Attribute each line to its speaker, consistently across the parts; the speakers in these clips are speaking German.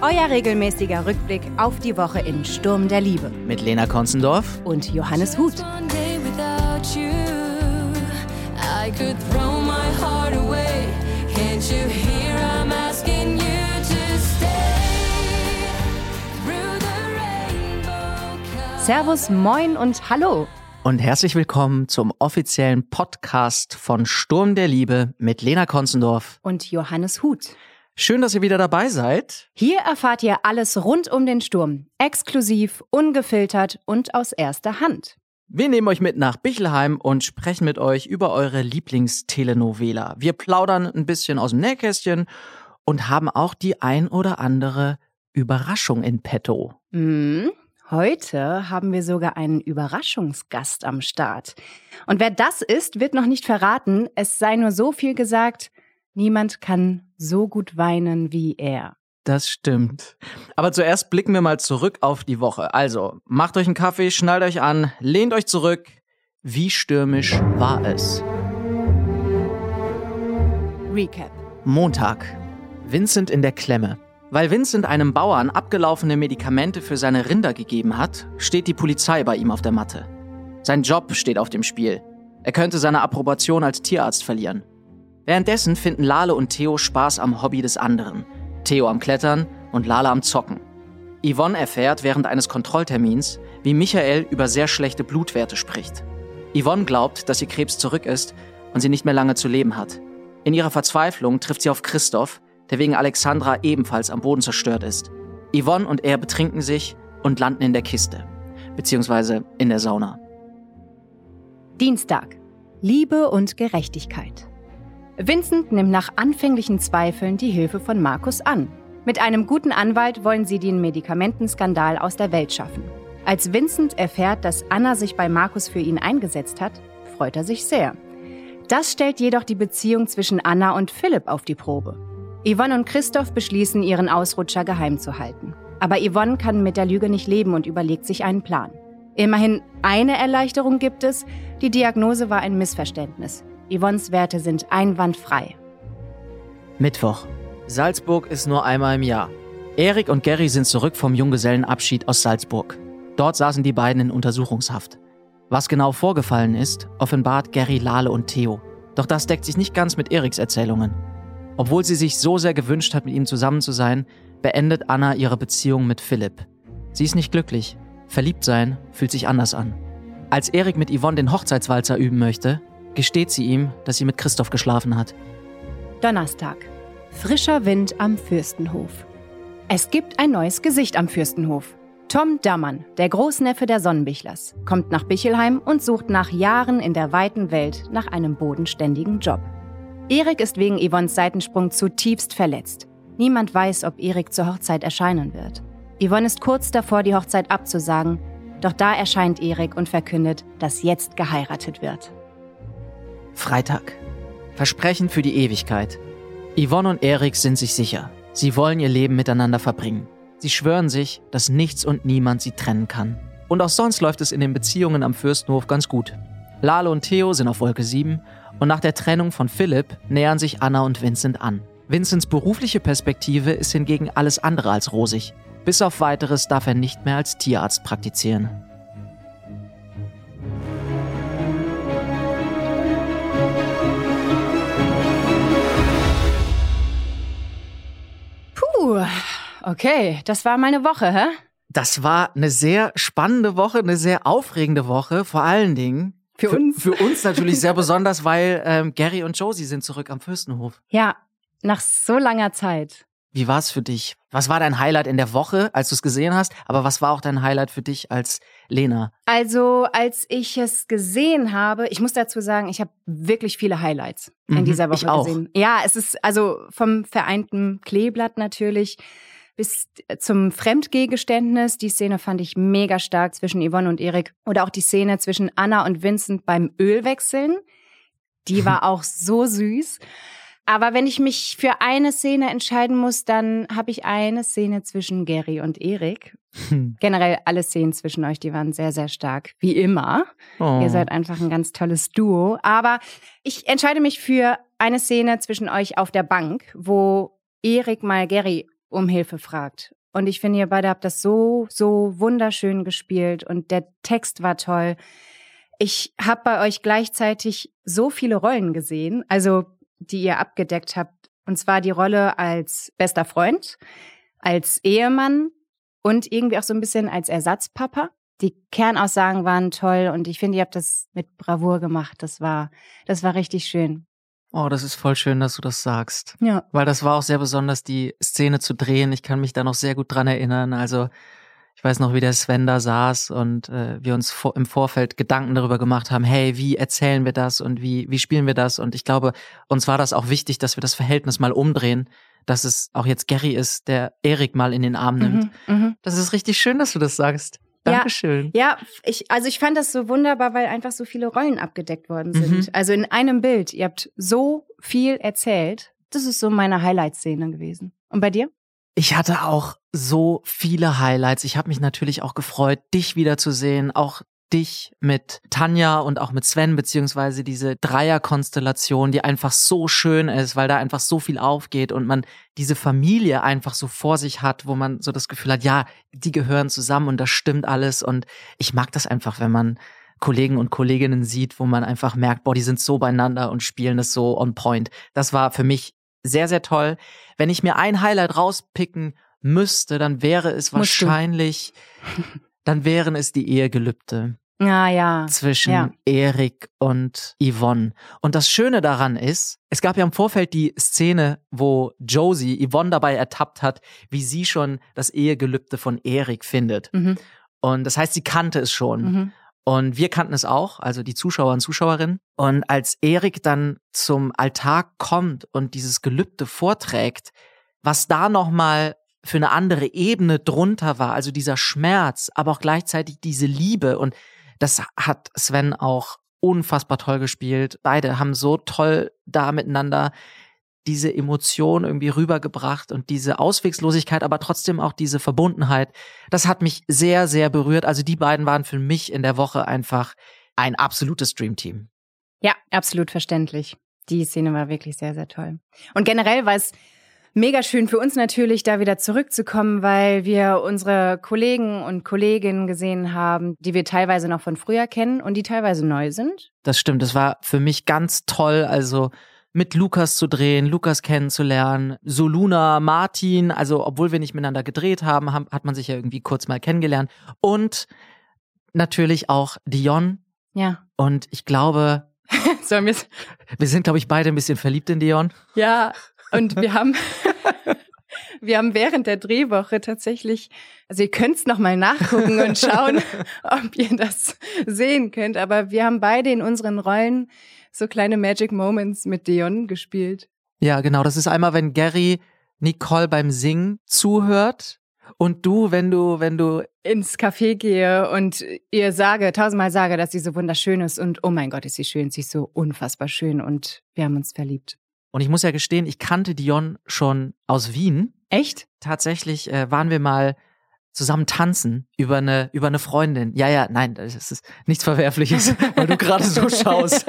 Speaker 1: Euer regelmäßiger Rückblick auf die Woche in Sturm der Liebe.
Speaker 2: Mit Lena Konzendorf.
Speaker 1: Und Johannes Huth. Servus, moin und hallo.
Speaker 2: Und herzlich willkommen zum offiziellen Podcast von Sturm der Liebe mit Lena Konzendorf.
Speaker 1: Und Johannes Huth.
Speaker 2: Schön, dass ihr wieder dabei seid.
Speaker 1: Hier erfahrt ihr alles rund um den Sturm. Exklusiv, ungefiltert und aus erster Hand.
Speaker 2: Wir nehmen euch mit nach Bichelheim und sprechen mit euch über eure Lieblingstelenovela. Wir plaudern ein bisschen aus dem Nähkästchen und haben auch die ein oder andere Überraschung in petto.
Speaker 1: Hm, heute haben wir sogar einen Überraschungsgast am Start. Und wer das ist, wird noch nicht verraten. Es sei nur so viel gesagt, niemand kann so gut weinen wie er.
Speaker 2: Das stimmt. Aber zuerst blicken wir mal zurück auf die Woche. Also, macht euch einen Kaffee, schnallt euch an, lehnt euch zurück. Wie stürmisch war es?
Speaker 1: Recap.
Speaker 2: Montag. Vincent in der Klemme. Weil Vincent einem Bauern abgelaufene Medikamente für seine Rinder gegeben hat, steht die Polizei bei ihm auf der Matte. Sein Job steht auf dem Spiel. Er könnte seine Approbation als Tierarzt verlieren. Währenddessen finden Lale und Theo Spaß am Hobby des anderen. Theo am Klettern und Lale am Zocken. Yvonne erfährt während eines Kontrolltermins, wie Michael über sehr schlechte Blutwerte spricht. Yvonne glaubt, dass ihr Krebs zurück ist und sie nicht mehr lange zu leben hat. In ihrer Verzweiflung trifft sie auf Christoph, der wegen Alexandra ebenfalls am Boden zerstört ist. Yvonne und er betrinken sich und landen in der Kiste, beziehungsweise in der Sauna.
Speaker 1: Dienstag. Liebe und Gerechtigkeit. Vincent nimmt nach anfänglichen Zweifeln die Hilfe von Markus an. Mit einem guten Anwalt wollen sie den Medikamentenskandal aus der Welt schaffen. Als Vincent erfährt, dass Anna sich bei Markus für ihn eingesetzt hat, freut er sich sehr. Das stellt jedoch die Beziehung zwischen Anna und Philipp auf die Probe. Yvonne und Christoph beschließen, ihren Ausrutscher geheim zu halten. Aber Yvonne kann mit der Lüge nicht leben und überlegt sich einen Plan. Immerhin eine Erleichterung gibt es, die Diagnose war ein Missverständnis. Yvonnes Werte sind einwandfrei.
Speaker 2: Mittwoch. Salzburg ist nur einmal im Jahr. Erik und Gary sind zurück vom Junggesellenabschied aus Salzburg. Dort saßen die beiden in Untersuchungshaft. Was genau vorgefallen ist, offenbart Gary, Lale und Theo. Doch das deckt sich nicht ganz mit Eriks Erzählungen. Obwohl sie sich so sehr gewünscht hat, mit ihm zusammen zu sein, beendet Anna ihre Beziehung mit Philipp. Sie ist nicht glücklich. Verliebt sein fühlt sich anders an. Als Erik mit Yvonne den Hochzeitswalzer üben möchte, gesteht sie ihm, dass sie mit Christoph geschlafen hat.
Speaker 1: Donnerstag. Frischer Wind am Fürstenhof. Es gibt ein neues Gesicht am Fürstenhof. Tom Dammann, der Großneffe der Sonnenbichlers, kommt nach Bichelheim und sucht nach Jahren in der weiten Welt nach einem bodenständigen Job. Erik ist wegen Yvonnes Seitensprung zutiefst verletzt. Niemand weiß, ob Erik zur Hochzeit erscheinen wird. Yvonne ist kurz davor, die Hochzeit abzusagen, doch da erscheint Erik und verkündet, dass jetzt geheiratet wird.
Speaker 2: Freitag. Versprechen für die Ewigkeit. Yvonne und Erik sind sich sicher. Sie wollen ihr Leben miteinander verbringen. Sie schwören sich, dass nichts und niemand sie trennen kann. Und auch sonst läuft es in den Beziehungen am Fürstenhof ganz gut. Lale und Theo sind auf Wolke 7 und nach der Trennung von Philipp nähern sich Anna und Vincent an. Vincents berufliche Perspektive ist hingegen alles andere als rosig. Bis auf weiteres darf er nicht mehr als Tierarzt praktizieren.
Speaker 1: Puh, okay, das war meine Woche, hä?
Speaker 2: Das war eine sehr spannende Woche, eine sehr aufregende Woche, vor allen Dingen.
Speaker 1: Für uns.
Speaker 2: Für uns natürlich sehr besonders, weil ähm, Gary und Josie sind zurück am Fürstenhof.
Speaker 1: Ja, nach so langer Zeit.
Speaker 2: Wie war es für dich? Was war dein Highlight in der Woche, als du es gesehen hast? Aber was war auch dein Highlight für dich als Lena?
Speaker 1: Also, als ich es gesehen habe, ich muss dazu sagen, ich habe wirklich viele Highlights in
Speaker 2: Mhm,
Speaker 1: dieser Woche
Speaker 2: ich auch.
Speaker 1: gesehen. Ja, es ist also vom vereinten Kleeblatt natürlich bis zum Fremdgehgeständnis. Die Szene fand ich mega stark zwischen Yvonne und Erik. Oder auch die Szene zwischen Anna und Vincent beim Ölwechseln. Die war auch so süß. Aber wenn ich mich für eine Szene entscheiden muss, dann habe ich eine Szene zwischen Gary und Erik. Generell alle Szenen zwischen euch, die waren sehr, sehr stark. Wie immer.
Speaker 2: Oh.
Speaker 1: Ihr seid einfach ein ganz tolles Duo. Aber ich entscheide mich für eine Szene zwischen euch auf der Bank, wo Erik mal Gary um Hilfe fragt. Und ich finde, ihr beide habt das so, so wunderschön gespielt und der Text war toll. Ich habe bei euch gleichzeitig so viele Rollen gesehen, also die ihr abgedeckt habt. Und zwar die Rolle als bester Freund, als Ehemann und irgendwie auch so ein bisschen als Ersatzpapa. Die Kernaussagen waren toll und ich finde, ihr habt das mit Bravour gemacht. Das war, das war richtig schön.
Speaker 2: oh, das ist voll schön, dass du das sagst.
Speaker 1: Ja.
Speaker 2: Weil das war auch sehr besonders, die Szene zu drehen. Ich kann mich da noch sehr gut dran erinnern. Also ich weiß noch, wie der Sven da saß und äh, wir uns vor, im Vorfeld Gedanken darüber gemacht haben, hey, wie erzählen wir das und wie, wie spielen wir das? Und ich glaube, uns war das auch wichtig, dass wir das Verhältnis mal umdrehen, dass es auch jetzt Gary ist, der Erik mal in den Arm nimmt.
Speaker 1: Mhm, mhm.
Speaker 2: Das ist richtig schön, dass du das sagst.
Speaker 1: Ja.
Speaker 2: Dankeschön.
Speaker 1: Ja, ich, also ich fand das so wunderbar, weil einfach so viele Rollen abgedeckt worden sind.
Speaker 2: Mhm.
Speaker 1: Also in einem Bild. Ihr habt so viel erzählt. Das ist so meine Highlight-Szene gewesen. Und bei dir?
Speaker 2: Ich hatte auch so viele Highlights. Ich habe mich natürlich auch gefreut, dich wiederzusehen, auch dich mit Tanja und auch mit Sven, beziehungsweise diese Dreierkonstellation, die einfach so schön ist, weil da einfach so viel aufgeht und man diese Familie einfach so vor sich hat, wo man so das Gefühl hat, ja, die gehören zusammen und das stimmt alles. Und ich mag das einfach, wenn man Kollegen und Kolleginnen sieht, wo man einfach merkt, boah, die sind so beieinander und spielen das so on point. Das war für mich sehr, sehr toll. Wenn ich mir ein Highlight rauspicken müsste, dann wäre es
Speaker 1: Musst du.
Speaker 2: wahrscheinlich, dann wären es die Ehegelübde
Speaker 1: Ah ja.
Speaker 2: zwischen
Speaker 1: Ja.
Speaker 2: Erik und Yvonne. Und das Schöne daran ist, es gab ja im Vorfeld die Szene, wo Josie Yvonne dabei ertappt hat, wie sie schon das Ehegelübde von Erik findet.
Speaker 1: Mhm.
Speaker 2: Und das heißt, sie kannte es schon.
Speaker 1: Mhm.
Speaker 2: Und wir kannten es auch, also die Zuschauer und Zuschauerinnen. Und als Erik dann zum Altar kommt und dieses Gelübde vorträgt, was da nochmal für eine andere Ebene drunter war, also dieser Schmerz, aber auch gleichzeitig diese Liebe. Und das hat Sven auch unfassbar toll gespielt. Beide haben so toll da miteinander diese Emotion irgendwie rübergebracht und diese Auswegslosigkeit, aber trotzdem auch diese Verbundenheit. Das hat mich sehr, sehr berührt. Also die beiden waren für mich in der Woche einfach ein absolutes Dreamteam.
Speaker 1: Ja, absolut verständlich. Die Szene war wirklich sehr, sehr toll. Und generell war es mega schön für uns natürlich, da wieder zurückzukommen, weil wir unsere Kollegen und Kolleginnen gesehen haben, die wir teilweise noch von früher kennen und die teilweise neu sind.
Speaker 2: Das stimmt. Das war für mich ganz toll. Also mit Lukas zu drehen, Lukas kennenzulernen, Soluna, Martin, also obwohl wir nicht miteinander gedreht haben, hat man sich ja irgendwie kurz mal kennengelernt. Und natürlich auch Dion.
Speaker 1: Ja.
Speaker 2: Und ich glaube,
Speaker 1: Sollen wir
Speaker 2: wir sind, glaube ich, beide ein bisschen verliebt in Dion.
Speaker 1: Ja, und wir haben, wir haben während der Drehwoche tatsächlich, also ihr könnt's noch mal nachgucken und schauen, ob ihr das sehen könnt, aber wir haben beide in unseren Rollen so kleine Magic Moments mit Dion gespielt.
Speaker 2: Ja, genau. Das ist einmal, wenn Gary Nicole beim Singen zuhört und du, wenn du, wenn du,
Speaker 1: Ins Café gehe und ihr sage, tausendmal sage, dass sie so wunderschön ist und oh mein Gott, ist sie schön, sie ist so unfassbar schön und wir haben uns verliebt.
Speaker 2: und ich muss ja gestehen, ich kannte Dion schon aus Wien.
Speaker 1: Echt?
Speaker 2: Tatsächlich äh, waren wir mal zusammen tanzen über eine über eine Freundin. Ja, ja, nein, das ist nichts Verwerfliches, weil du gerade so schaust.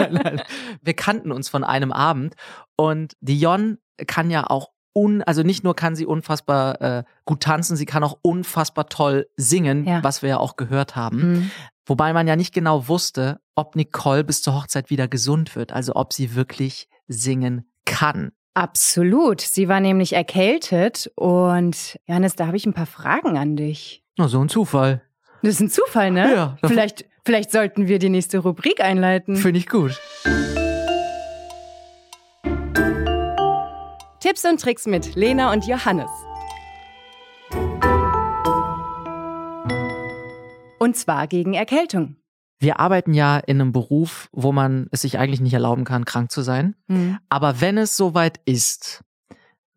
Speaker 2: Wir kannten uns von einem Abend und Dion kann ja auch un, also nicht nur kann sie unfassbar äh, gut tanzen, sie kann auch unfassbar toll singen,
Speaker 1: Ja.
Speaker 2: was wir ja auch gehört haben.
Speaker 1: Mhm.
Speaker 2: Wobei man ja nicht genau wusste, ob Nicole bis zur Hochzeit wieder gesund wird, also ob sie wirklich singen kann.
Speaker 1: Absolut. Sie war nämlich erkältet und Johannes, da habe ich ein paar Fragen an dich.
Speaker 2: Na, so ein Zufall.
Speaker 1: Das ist ein Zufall, ne?
Speaker 2: Ja,
Speaker 1: Vielleicht, vielleicht sollten wir die nächste Rubrik einleiten.
Speaker 2: Finde ich gut.
Speaker 1: Tipps und Tricks mit Lena und Johannes. Und zwar gegen Erkältung.
Speaker 2: Wir arbeiten ja in einem Beruf, wo man es sich eigentlich nicht erlauben kann, krank zu sein.
Speaker 1: Hm.
Speaker 2: Aber wenn es soweit ist,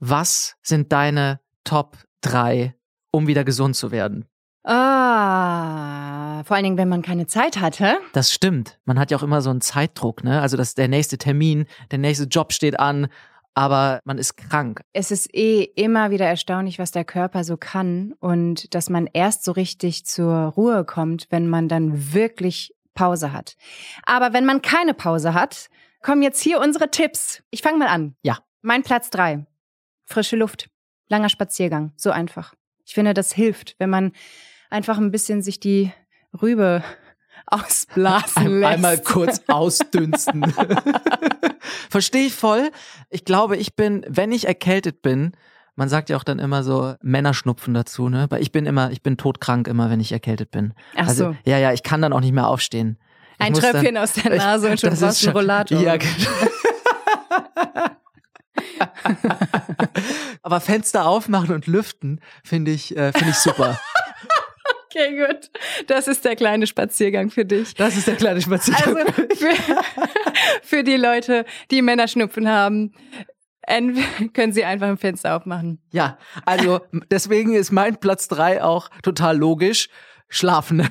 Speaker 2: was sind deine Top 3, um wieder gesund zu werden?
Speaker 1: Ah, vor allen Dingen, wenn man keine Zeit hatte.
Speaker 2: Das stimmt. Man hat ja auch immer so einen Zeitdruck, ne? Also dass der nächste Termin, der nächste Job steht an, aber man ist krank.
Speaker 1: Es ist eh immer wieder erstaunlich, was der Körper so kann und dass man erst so richtig zur Ruhe kommt, wenn man dann wirklich Pause hat. Aber wenn man keine Pause hat, kommen jetzt hier unsere Tipps. Ich fange mal an.
Speaker 2: Ja.
Speaker 1: Mein Platz drei. Frische Luft. Langer Spaziergang. So einfach. Ich finde, das hilft, wenn man einfach ein bisschen sich die Rübe ausblasen
Speaker 2: Ein,
Speaker 1: lässt.
Speaker 2: einmal kurz ausdünsten. Verstehe ich voll. Ich glaube, ich bin, wenn ich erkältet bin, man sagt ja auch dann immer so Männerschnupfen dazu, ne? Weil ich bin immer, ich bin todkrank immer, wenn ich erkältet bin.
Speaker 1: Ach
Speaker 2: also,
Speaker 1: so.
Speaker 2: Ja, ja, ich kann dann auch nicht mehr aufstehen. Ich
Speaker 1: Ein
Speaker 2: muss dann-
Speaker 1: Tröpfchen aus der Nase und schon einen
Speaker 2: schon-
Speaker 1: Rollator.
Speaker 2: Ja, genau. Aber Fenster aufmachen und lüften finde ich, äh, finde ich super.
Speaker 1: Okay, gut. Das ist der kleine Spaziergang für dich.
Speaker 2: Das ist der kleine Spaziergang.
Speaker 1: Also für, für die Leute, die Männerschnupfen haben, können sie einfach ein Fenster aufmachen.
Speaker 2: Ja, also deswegen ist mein Platz drei auch total logisch. Schlafen.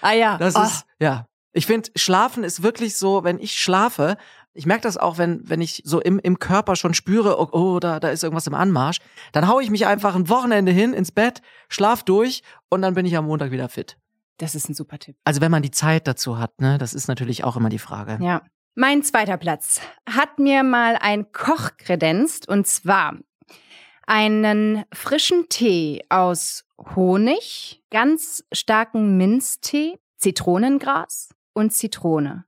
Speaker 1: Ah ja.
Speaker 2: Das
Speaker 1: oh,
Speaker 2: ist, ja. Ich finde, Schlafen ist wirklich so, wenn ich schlafe, ich merke das auch, wenn, wenn ich so im, im Körper schon spüre, oh, oh da, da ist irgendwas im Anmarsch, dann haue ich mich einfach ein Wochenende hin ins Bett, schlaf durch und dann bin ich am Montag wieder fit.
Speaker 1: das ist ein super Tipp.
Speaker 2: Also wenn man die Zeit dazu hat, ne, das ist natürlich auch immer die Frage.
Speaker 1: Ja. Mein zweiter Platz hat mir mal ein Koch kredenzt und zwar einen frischen Tee aus Honig, ganz starken Minztee, Zitronengras und Zitrone.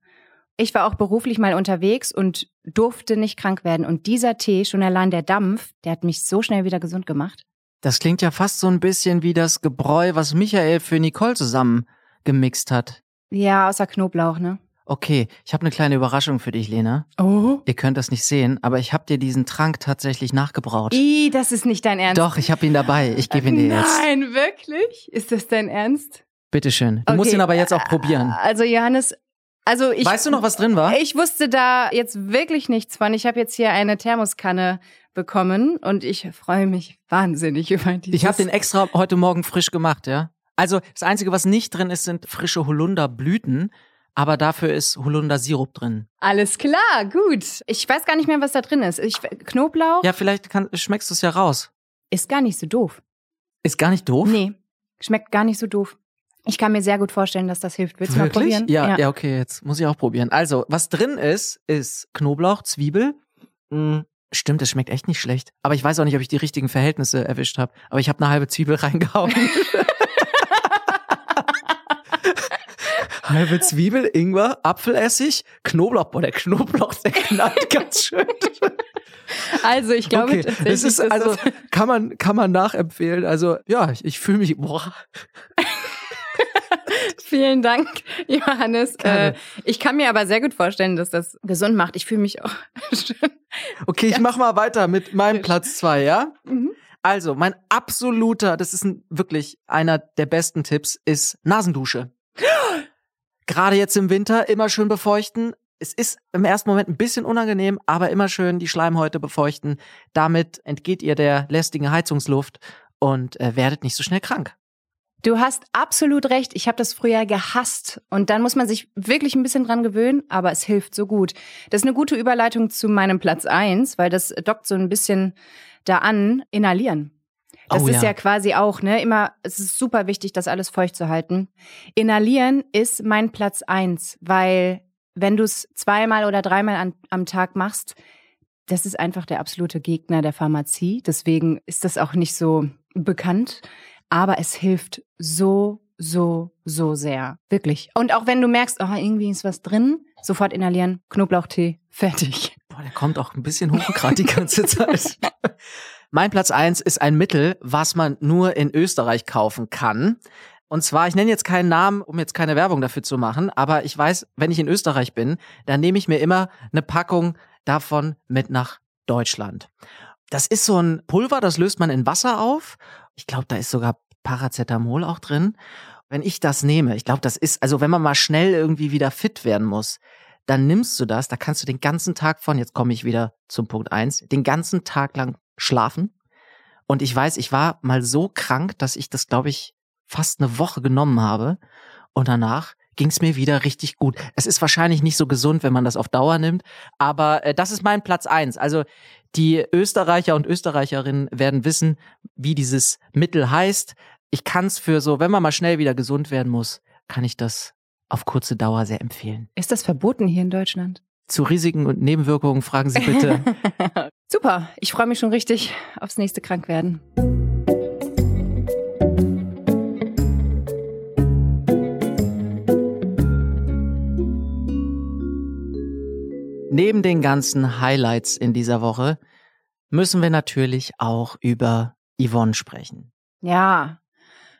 Speaker 1: Ich war auch beruflich mal unterwegs und durfte nicht krank werden. Und dieser Tee, schon allein der Dampf, der hat mich so schnell wieder gesund gemacht.
Speaker 2: Das klingt ja fast so ein bisschen wie das Gebräu, was Michael für Nicole zusammen gemixt hat.
Speaker 1: Ja, außer Knoblauch, ne?
Speaker 2: Okay, ich habe eine kleine Überraschung für dich, Lena.
Speaker 1: Oh.
Speaker 2: Ihr könnt das nicht sehen, aber ich habe dir diesen Trank tatsächlich nachgebraut.
Speaker 1: I, das ist nicht dein Ernst.
Speaker 2: Doch, ich habe ihn dabei. Ich gebe ihn dir jetzt.
Speaker 1: Nein, wirklich? Ist das dein Ernst?
Speaker 2: Bitteschön. Du musst
Speaker 1: Okay,
Speaker 2: ihn aber jetzt auch probieren.
Speaker 1: Also Johannes, also ich
Speaker 2: weißt du noch, was drin war?
Speaker 1: Ich wusste da jetzt wirklich nichts von. Ich habe jetzt hier eine Thermoskanne bekommen und ich freue mich wahnsinnig über dieses.
Speaker 2: Ich habe den extra heute Morgen frisch gemacht, ja. Also das Einzige, was nicht drin ist, sind frische Holunderblüten, aber dafür ist Holundersirup drin.
Speaker 1: Alles klar, gut. Ich weiß gar nicht mehr, was da drin ist. Ich, Knoblauch
Speaker 2: Ja, vielleicht kann, schmeckst du es ja raus.
Speaker 1: ist gar nicht so doof.
Speaker 2: Ist gar nicht doof.
Speaker 1: Nee, schmeckt gar nicht so doof. Ich kann mir sehr gut vorstellen, dass das hilft. Willst du mal probieren?
Speaker 2: Ja, ja, okay, jetzt muss ich auch probieren. Also, was drin ist, ist Knoblauch, Zwiebel. Mm, stimmt, es schmeckt echt nicht schlecht. Aber ich weiß auch nicht, ob ich die richtigen Verhältnisse erwischt habe. Aber ich habe eine halbe Zwiebel reingehauen. halbe Zwiebel, Ingwer, Apfelessig, Knoblauch. Boah, der Knoblauch, der knallt ganz schön.
Speaker 1: Also ich glaube,
Speaker 2: okay, es ist also
Speaker 1: das
Speaker 2: kann man kann man nachempfehlen. Also ja, ich, ich fühle mich boah,
Speaker 1: Vielen Dank, Johannes. Äh, ich kann mir aber sehr gut vorstellen, dass das gesund macht. Ich fühle mich auch schön.
Speaker 2: Okay, ich mach mal weiter mit meinem Platz zwei, ja?
Speaker 1: Mhm.
Speaker 2: Also, mein absoluter, das ist ein, wirklich einer der besten Tipps, ist Nasendusche. Gerade jetzt im Winter immer schön befeuchten. Es ist im ersten Moment ein bisschen unangenehm, aber immer schön die Schleimhäute befeuchten. Damit entgeht ihr der lästigen Heizungsluft und äh, werdet nicht so schnell krank.
Speaker 1: Du hast absolut recht. Ich habe das früher gehasst. Und dann muss man sich wirklich ein bisschen dran gewöhnen, aber es hilft so gut. Das ist eine gute Überleitung zu meinem Platz eins, weil das dockt so ein bisschen da an. Inhalieren. Das
Speaker 2: Oh
Speaker 1: ist
Speaker 2: ja.
Speaker 1: ja quasi auch, ne, immer, es ist super wichtig, das alles feucht zu halten. Inhalieren ist mein Platz eins, weil wenn du es zweimal oder dreimal an, am Tag machst, das ist einfach der absolute Gegner der Pharmazie. Deswegen ist das auch nicht so bekannt. Aber es hilft so, so, so sehr. Wirklich. Und auch wenn du merkst, oh, irgendwie ist was drin, sofort inhalieren, Knoblauchtee, fertig.
Speaker 2: Boah, der kommt auch ein bisschen hoch gerade die ganze Zeit. mein Platz eins ist ein Mittel, was man nur in Österreich kaufen kann. Und zwar, ich nenne jetzt keinen Namen, um jetzt keine Werbung dafür zu machen, aber ich weiß, wenn ich in Österreich bin, dann nehme ich mir immer eine Packung davon mit nach Deutschland. Das ist so ein Pulver, das löst man in Wasser auf. Ich glaube, da ist sogar Paracetamol auch drin. Wenn ich das nehme, ich glaube, das ist, also wenn man mal schnell irgendwie wieder fit werden muss, dann nimmst du das, da kannst du den ganzen Tag von, jetzt komme ich wieder zum Punkt eins, den ganzen Tag lang schlafen. Und ich weiß, ich war mal so krank, dass ich das, glaube ich, fast eine Woche genommen habe. Und danach ging es mir wieder richtig gut. Es ist wahrscheinlich nicht so gesund, wenn man das auf Dauer nimmt, aber äh, das ist mein Platz eins. Also die Österreicher und Österreicherinnen werden wissen, wie dieses Mittel heißt. Ich kann es für so, wenn man mal schnell wieder gesund werden muss, kann ich das auf kurze Dauer sehr empfehlen.
Speaker 1: Ist das verboten hier in Deutschland?
Speaker 2: Zu Risiken und Nebenwirkungen fragen Sie bitte.
Speaker 1: Super, ich freue mich schon richtig aufs nächste Krankwerden.
Speaker 2: Neben den ganzen Highlights in dieser Woche müssen wir natürlich auch über Yvonne sprechen.
Speaker 1: Ja,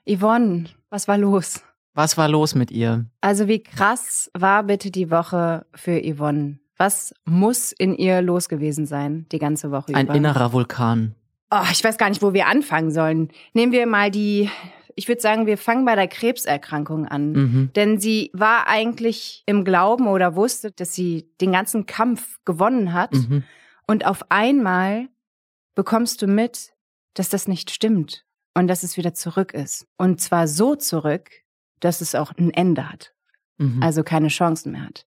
Speaker 1: Yvonne, was war los?
Speaker 2: Was war los mit ihr?
Speaker 1: Also wie krass war bitte die Woche für Yvonne? Was muss in ihr los gewesen sein, die ganze Woche
Speaker 2: Ein
Speaker 1: über?
Speaker 2: innerer Vulkan.
Speaker 1: Oh, ich weiß gar nicht, wo wir anfangen sollen. Nehmen wir mal die, ich würde sagen, wir fangen bei der Krebserkrankung an.
Speaker 2: Mhm.
Speaker 1: Denn sie war eigentlich im Glauben oder wusste, dass sie den ganzen Kampf gewonnen hat.
Speaker 2: Mhm.
Speaker 1: Und auf einmal bekommst du mit, dass das nicht stimmt und dass es wieder zurück ist. Und zwar so zurück, dass es auch ein Ende hat,
Speaker 2: Mhm.
Speaker 1: also keine Chancen mehr hat.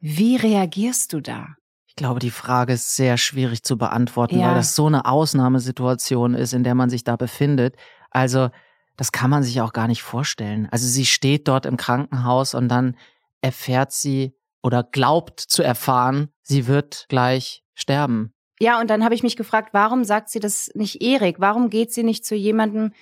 Speaker 1: Wie reagierst du da?
Speaker 2: Ich glaube, die Frage ist sehr schwierig zu beantworten,
Speaker 1: Ja.
Speaker 2: weil das so eine Ausnahmesituation ist, in der man sich da befindet. Also, das kann man sich auch gar nicht vorstellen. Also, sie steht dort im Krankenhaus und dann erfährt sie oder glaubt zu erfahren, sie wird gleich sterben.
Speaker 1: Ja, und dann habe ich mich gefragt, warum sagt sie das nicht Erik? Warum geht sie nicht zu jemandem,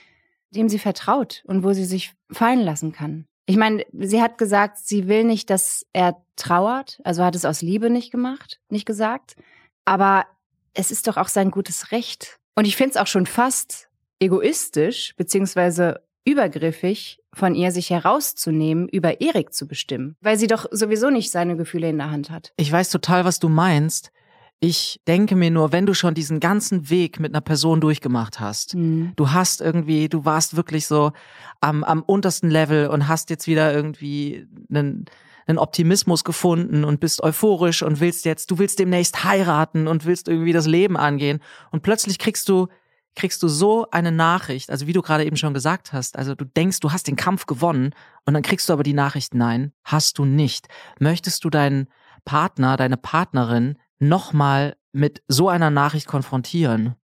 Speaker 1: dem sie vertraut und wo sie sich fallen lassen kann? Ich meine, sie hat gesagt, sie will nicht, dass er trauert, also hat es aus Liebe nicht gemacht, nicht gesagt. Aber es ist doch auch sein gutes Recht. Und ich finde es auch schon fast egoistisch, beziehungsweise übergriffig von ihr, sich herauszunehmen, über Erik zu bestimmen, weil sie doch sowieso nicht seine Gefühle in der Hand hat.
Speaker 2: Ich weiß total, was du meinst. Ich denke mir nur, wenn du schon diesen ganzen Weg mit einer Person durchgemacht hast,
Speaker 1: Hm.
Speaker 2: du hast irgendwie, du warst wirklich so am, am untersten Level und hast jetzt wieder irgendwie einen, einen Optimismus gefunden und bist euphorisch und willst jetzt, du willst demnächst heiraten und willst irgendwie das Leben angehen und plötzlich kriegst du kriegst du so eine Nachricht, also wie du gerade eben schon gesagt hast, also du denkst, du hast den Kampf gewonnen und dann kriegst du aber die Nachricht, nein, hast du nicht. Möchtest du deinen Partner, deine Partnerin nochmal mit so einer Nachricht konfrontieren?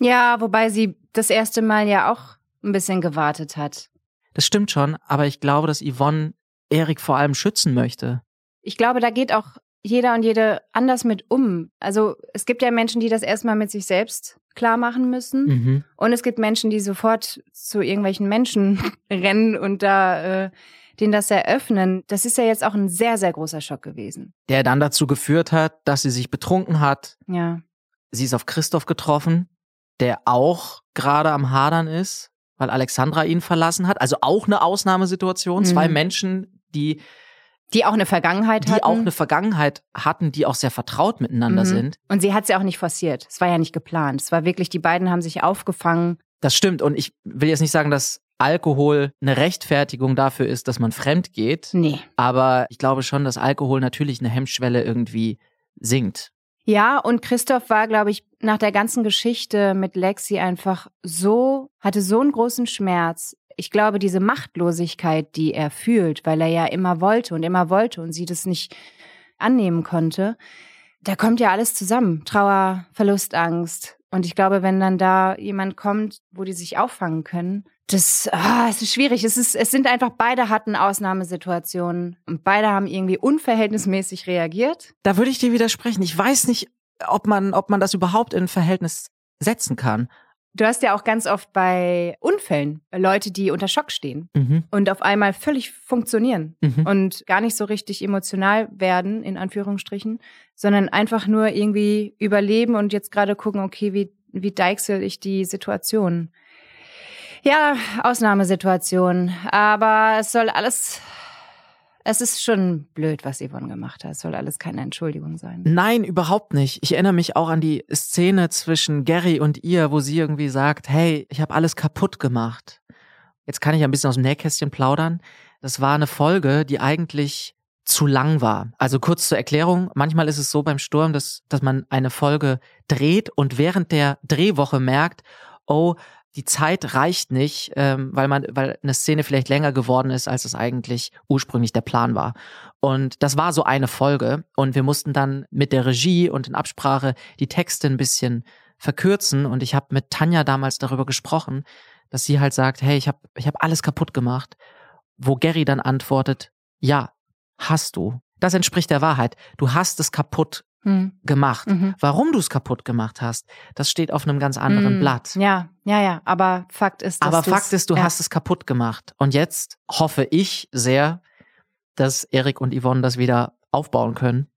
Speaker 1: Ja, wobei sie das erste Mal ja auch ein bisschen gewartet hat.
Speaker 2: Das stimmt schon, aber ich glaube, dass Yvonne Erik vor allem schützen möchte.
Speaker 1: Ich glaube, da geht auch jeder und jede anders mit um. Also es gibt ja Menschen, die das erstmal mit sich selbst klar machen müssen.
Speaker 2: Mhm.
Speaker 1: Und es gibt Menschen, die sofort zu irgendwelchen Menschen rennen und da äh, denen das eröffnen. Das ist ja jetzt auch ein sehr, sehr großer Schock gewesen.
Speaker 2: Der dann dazu geführt hat, dass sie sich betrunken hat.
Speaker 1: Ja.
Speaker 2: Sie ist auf Christoph getroffen, der auch gerade am Hadern ist, weil Alexandra ihn verlassen hat. Also auch eine Ausnahmesituation.
Speaker 1: Mhm.
Speaker 2: Zwei Menschen, die
Speaker 1: Die auch eine Vergangenheit
Speaker 2: die
Speaker 1: hatten.
Speaker 2: auch eine Vergangenheit hatten, die auch sehr vertraut miteinander
Speaker 1: Mhm.
Speaker 2: sind.
Speaker 1: Und sie hat es ja auch nicht forciert. Es war ja nicht geplant. Es war wirklich, die beiden haben sich aufgefangen.
Speaker 2: Das stimmt. Und ich will jetzt nicht sagen, dass Alkohol eine Rechtfertigung dafür ist, dass man fremd geht.
Speaker 1: Nee.
Speaker 2: Aber ich glaube schon, dass Alkohol natürlich eine Hemmschwelle irgendwie sinkt.
Speaker 1: Ja, und Christoph war, glaube ich, nach der ganzen Geschichte mit Lexi einfach so, hatte so einen großen Schmerz. Ich glaube, diese Machtlosigkeit, die er fühlt, weil er ja immer wollte und immer wollte und sie das nicht annehmen konnte, da kommt ja alles zusammen. Trauer, Verlustangst. Und ich glaube, wenn dann da jemand kommt, wo die sich auffangen können, das ah, es ist schwierig. Es, ist, es sind einfach beide hatten Ausnahmesituationen und beide haben irgendwie unverhältnismäßig reagiert.
Speaker 2: Da würde ich dir widersprechen. Ich weiß nicht, ob man, ob man das überhaupt in Verhältnis setzen kann.
Speaker 1: Du hast ja auch ganz oft bei Unfällen Leute, die unter Schock stehen
Speaker 2: Mhm.
Speaker 1: und auf einmal völlig funktionieren
Speaker 2: Mhm.
Speaker 1: und gar nicht so richtig emotional werden, in Anführungsstrichen, sondern einfach nur irgendwie überleben und jetzt gerade gucken, okay, wie, wie deichsel ich die Situation. Ja, Ausnahmesituation. Aber es soll alles, Es ist schon blöd, was Yvonne gemacht hat. Es soll alles keine Entschuldigung sein.
Speaker 2: Nein, überhaupt nicht. Ich erinnere mich auch an die Szene zwischen Gary und ihr, wo sie irgendwie sagt, hey, ich habe alles kaputt gemacht. Jetzt kann ich ein bisschen aus dem Nähkästchen plaudern. Das war eine Folge, die eigentlich zu lang war. Also kurz zur Erklärung, manchmal ist es so beim Sturm, dass, dass man eine Folge dreht und während der Drehwoche merkt, oh, die Zeit reicht nicht, ähm, weil man, weil eine Szene vielleicht länger geworden ist, als es eigentlich ursprünglich der Plan war. Und das war so eine Folge. Und wir mussten dann mit der Regie und in Absprache die Texte ein bisschen verkürzen. Und ich habe mit Tanja damals darüber gesprochen, dass sie halt sagt, hey, ich habe ich hab alles kaputt gemacht. Wo Gary dann antwortet, ja, hast du. Das entspricht der Wahrheit. Du hast es kaputt
Speaker 1: Hm.
Speaker 2: gemacht.
Speaker 1: Mhm.
Speaker 2: Warum du es kaputt gemacht hast, das steht auf einem ganz anderen
Speaker 1: Hm.
Speaker 2: Blatt.
Speaker 1: Ja, ja, ja. Aber Fakt ist, dass
Speaker 2: Aber Fakt ist, du
Speaker 1: ja.
Speaker 2: hast es kaputt gemacht. Und jetzt hoffe ich sehr, dass Erik und Yvonne das wieder aufbauen können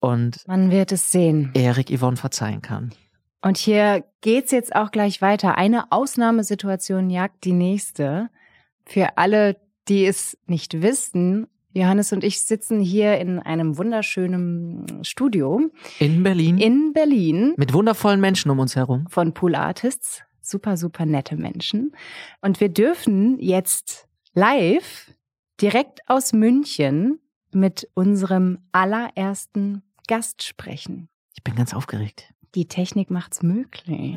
Speaker 2: und
Speaker 1: Man wird es sehen.
Speaker 2: Erik Yvonne verzeihen kann.
Speaker 1: Und hier geht's jetzt auch gleich weiter. Eine Ausnahmesituation jagt die nächste. Für alle, die es nicht wissen, Johannes und ich sitzen hier in einem wunderschönen Studio
Speaker 2: In Berlin.
Speaker 1: in Berlin
Speaker 2: mit wundervollen Menschen um uns herum.
Speaker 1: von Pool Artists. Super, super nette Menschen. Und wir dürfen jetzt live direkt aus München mit unserem allerersten Gast sprechen.
Speaker 2: Ich bin ganz aufgeregt.
Speaker 1: Die Technik macht's möglich.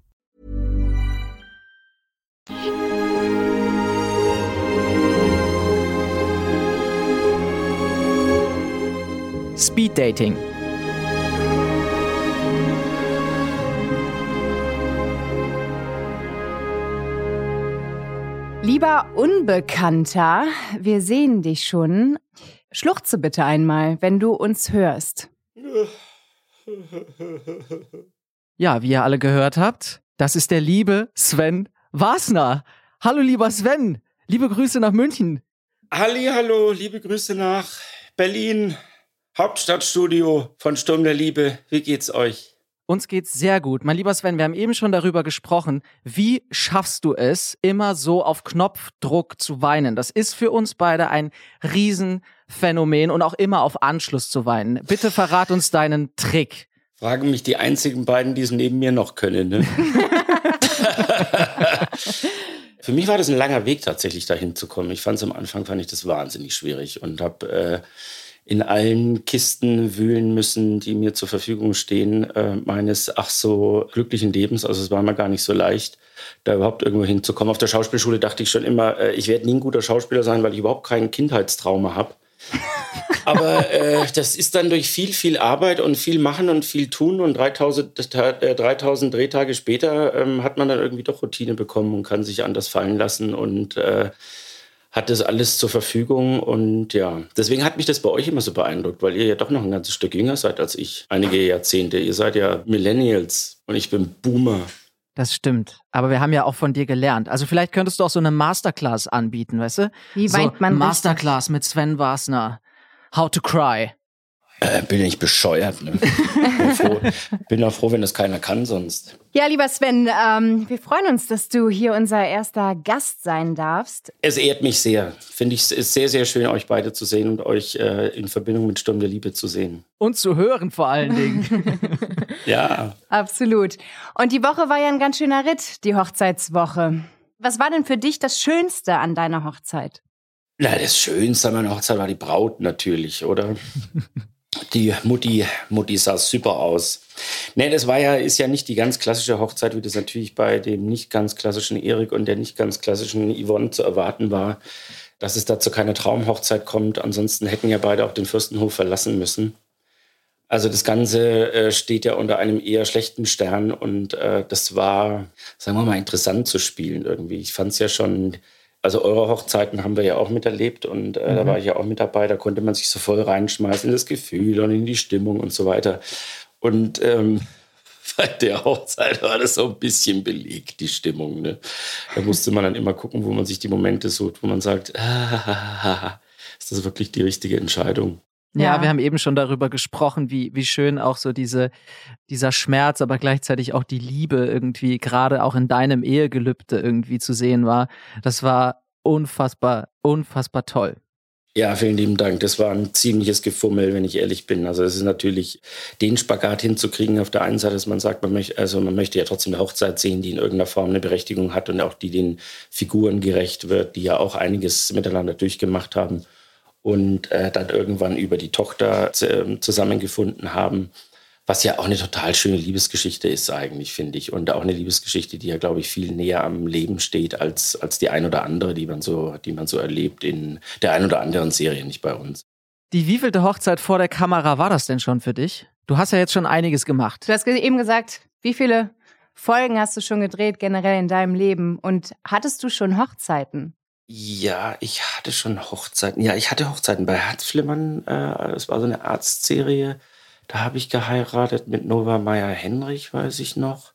Speaker 2: Speed Dating.
Speaker 1: Lieber Unbekannter, wir sehen dich schon. Schluchze bitte einmal, wenn du uns hörst.
Speaker 2: Ja, wie ihr alle gehört habt, das ist der liebe Sven Wasner. Hallo lieber Sven. Liebe Grüße nach München.
Speaker 3: Halli, hallo, liebe Grüße nach Berlin, Hauptstadtstudio von Sturm der Liebe. Wie geht's euch?
Speaker 2: Uns geht's sehr gut. Mein lieber Sven, wir haben eben schon darüber gesprochen. Wie schaffst du es, immer so auf Knopfdruck zu weinen? Das ist für uns beide ein Riesenphänomen und auch immer auf Anschluss zu weinen. Bitte verrat uns deinen Trick.
Speaker 3: Fragen mich die einzigen beiden, die es neben mir noch können. Ne? Für mich war das ein langer Weg tatsächlich dahin zu kommen. Ich fand es am Anfang fand ich das wahnsinnig schwierig und habe äh, in allen Kisten wühlen müssen, die mir zur Verfügung stehen, äh, meines ach so glücklichen Lebens. Also es war mir gar nicht so leicht, da überhaupt irgendwo hinzukommen. Auf der Schauspielschule dachte ich schon immer, äh, ich werde nie ein guter Schauspieler sein, weil ich überhaupt keinen Kindheitstrauma habe. Aber äh, das ist dann durch viel, viel Arbeit und viel Machen und viel Tun und 3000, Ta- äh, 3000 Drehtage später ähm, hat man dann irgendwie doch Routine bekommen und kann sich anders fallen lassen und äh, hat das alles zur Verfügung. Und ja, deswegen hat mich das bei euch immer so beeindruckt, weil ihr ja doch noch ein ganzes Stück jünger seid als ich. Einige Jahrzehnte. Ihr seid ja Millennials und ich bin Boomer.
Speaker 2: Das stimmt. Aber wir haben ja auch von dir gelernt. Also vielleicht könntest du auch so eine Masterclass anbieten, weißt du?
Speaker 1: Wie
Speaker 2: so,
Speaker 1: weint man
Speaker 2: Masterclass mit Sven Wasner. How to cry.
Speaker 3: Äh, bin ich bescheuert. Ne? bin, froh, bin auch froh, wenn das keiner kann sonst.
Speaker 1: Ja, lieber Sven, ähm, wir freuen uns, dass du hier unser erster Gast sein darfst.
Speaker 3: Es ehrt mich sehr. Finde ich es sehr, sehr schön, euch beide zu sehen und euch äh, in Verbindung mit Sturm der Liebe zu sehen.
Speaker 2: Und zu hören vor allen Dingen.
Speaker 3: Ja,
Speaker 1: Absolut. Und die Woche war ja ein ganz schöner Ritt, die Hochzeitswoche. Was war denn für dich das Schönste an deiner Hochzeit?
Speaker 3: na, das Schönste an meiner Hochzeit war die Braut natürlich, oder? Die Mutti, Mutti sah super aus. Nee, das war ja, ist ja nicht die ganz klassische Hochzeit, wie das natürlich bei dem nicht ganz klassischen Erik und der nicht ganz klassischen Yvonne zu erwarten war, dass es dazu keine Traumhochzeit kommt. Ansonsten hätten ja beide auch den Fürstenhof verlassen müssen. Also das Ganze äh, steht ja unter einem eher schlechten Stern und äh, das war, sagen wir mal, interessant zu spielen irgendwie. Ich fand es ja schon Also eure Hochzeiten haben wir ja auch miterlebt und äh, da war ich ja auch mit dabei. Da konnte man sich so voll reinschmeißen in das Gefühl und in die Stimmung und so weiter. Und ähm, bei der Hochzeit war das so ein bisschen belegt, die Stimmung. Ne? Da musste man dann immer gucken, wo man sich die Momente sucht, wo man sagt, ah, ist das wirklich die richtige Entscheidung?
Speaker 2: Ja,
Speaker 1: Ja.
Speaker 2: wir haben eben schon darüber gesprochen, wie, wie schön auch so diese, dieser Schmerz, aber gleichzeitig auch die Liebe irgendwie, gerade auch in deinem Ehegelübde irgendwie zu sehen war. Das war unfassbar, unfassbar toll.
Speaker 3: Ja, vielen lieben Dank. Das war ein ziemliches Gefummel, wenn ich ehrlich bin. Also es ist natürlich, den Spagat hinzukriegen auf der einen Seite, dass man sagt, man möchte, also man möchte ja trotzdem eine Hochzeit sehen, die in irgendeiner Form eine Berechtigung hat und auch die den Figuren gerecht wird, die ja auch einiges miteinander durchgemacht haben und äh, dann irgendwann über die Tochter äh, zusammengefunden haben. Was ja auch eine total schöne Liebesgeschichte ist eigentlich, finde ich. Und auch eine Liebesgeschichte, die ja, glaube ich, viel näher am Leben steht als, als die ein oder andere, die man, so, die man so erlebt in der ein oder anderen Serie, nicht bei uns.
Speaker 2: Die wievielte Hochzeit vor der Kamera war das denn schon für dich? Du hast ja jetzt schon einiges gemacht.
Speaker 1: Du hast eben gesagt, wie viele Folgen hast du schon gedreht generell in deinem Leben? Und hattest du schon Hochzeiten?
Speaker 3: Ja, ich hatte schon Hochzeiten. Ja, ich hatte Hochzeiten bei Herzflimmern. Äh, das war so eine Arztserie. Da habe ich geheiratet mit Nova Meyer Henrich, weiß ich noch.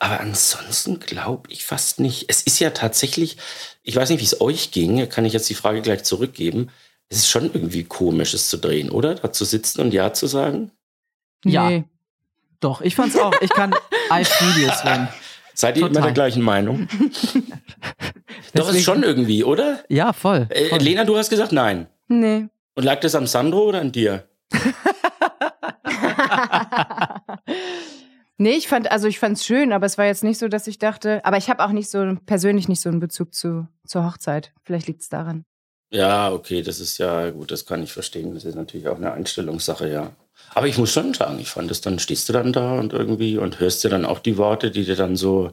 Speaker 3: Aber ansonsten glaube ich fast nicht. Es ist ja tatsächlich, ich weiß nicht, wie es euch ging, kann ich jetzt die Frage gleich zurückgeben. Es ist schon irgendwie komisch, es zu drehen, oder? Da zu sitzen und Ja zu sagen.
Speaker 2: Ja.
Speaker 1: Nee.
Speaker 2: Doch, ich fand's auch. Ich kann I feel you, Sven.
Speaker 3: Seid ihr immer
Speaker 2: Total.
Speaker 3: der gleichen Meinung? Doch, ist schon irgendwie, oder?
Speaker 2: Ja, voll.
Speaker 3: Äh,
Speaker 2: voll.
Speaker 3: Lena, du hast gesagt nein.
Speaker 1: Nee.
Speaker 3: Und lag das am Sandro oder an dir?
Speaker 1: nee, ich fand, also ich fand's schön, aber es war jetzt nicht so, dass ich dachte, aber ich habe auch nicht so persönlich nicht so einen Bezug zu, zur Hochzeit. Vielleicht liegt's daran.
Speaker 3: Ja, okay, das ist ja gut, das kann ich verstehen. Das ist natürlich auch eine Einstellungssache, ja. Aber ich muss schon sagen, ich fand es dann, stehst du dann da und irgendwie und hörst dir dann auch die Worte, die dir dann so,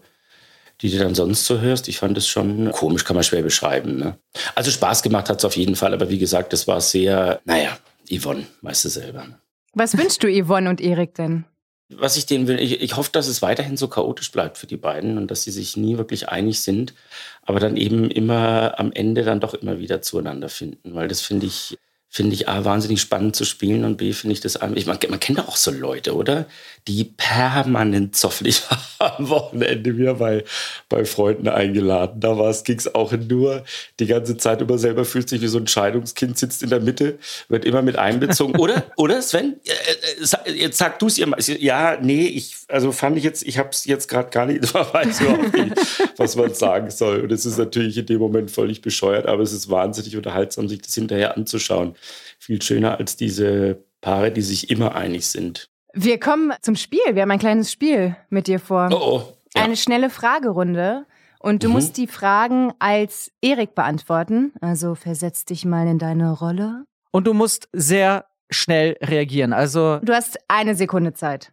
Speaker 3: die dir dann sonst so hörst. Ich fand es schon komisch, kann man schwer beschreiben. Ne? Also Spaß gemacht hat es auf jeden Fall, aber wie gesagt, das war sehr, naja, Yvonne, weißt du selber. Ne?
Speaker 1: Was wünschst du Yvonne und Erik denn?
Speaker 3: Was ich denen will, ich, ich hoffe, dass es weiterhin so chaotisch bleibt für die beiden und dass sie sich nie wirklich einig sind, aber dann eben immer am Ende dann doch immer wieder zueinander finden, weil das finde ich, finde ich A, wahnsinnig spannend zu spielen und B, finde ich das, ich, man, man kennt doch auch so Leute, oder? Die permanent zoffelig waren am Wochenende mir bei, bei Freunden eingeladen. Da ging es auch nur die ganze Zeit über selber fühlt sich wie so ein Scheidungskind, sitzt in der Mitte, wird immer mit einbezogen. Oder, oder Sven? Äh, äh, Jetzt sag du es ihr mal. Ja, nee, ich, also fand ich jetzt, ich habe es jetzt gerade gar nicht, weiß überhaupt nicht, was man sagen soll. Und es ist natürlich in dem Moment völlig bescheuert, aber es ist wahnsinnig unterhaltsam, sich das hinterher anzuschauen. Viel schöner als diese Paare, die sich immer einig sind.
Speaker 1: Wir kommen zum Spiel. Wir haben ein kleines Spiel mit dir vor.
Speaker 3: Oh, oh. Ja.
Speaker 1: Eine schnelle Fragerunde. Und du
Speaker 3: Mhm.
Speaker 1: musst die Fragen als Erik beantworten. Also versetz dich mal in deine Rolle.
Speaker 2: Und du musst sehr schnell reagieren. Also
Speaker 1: Du hast eine Sekunde Zeit.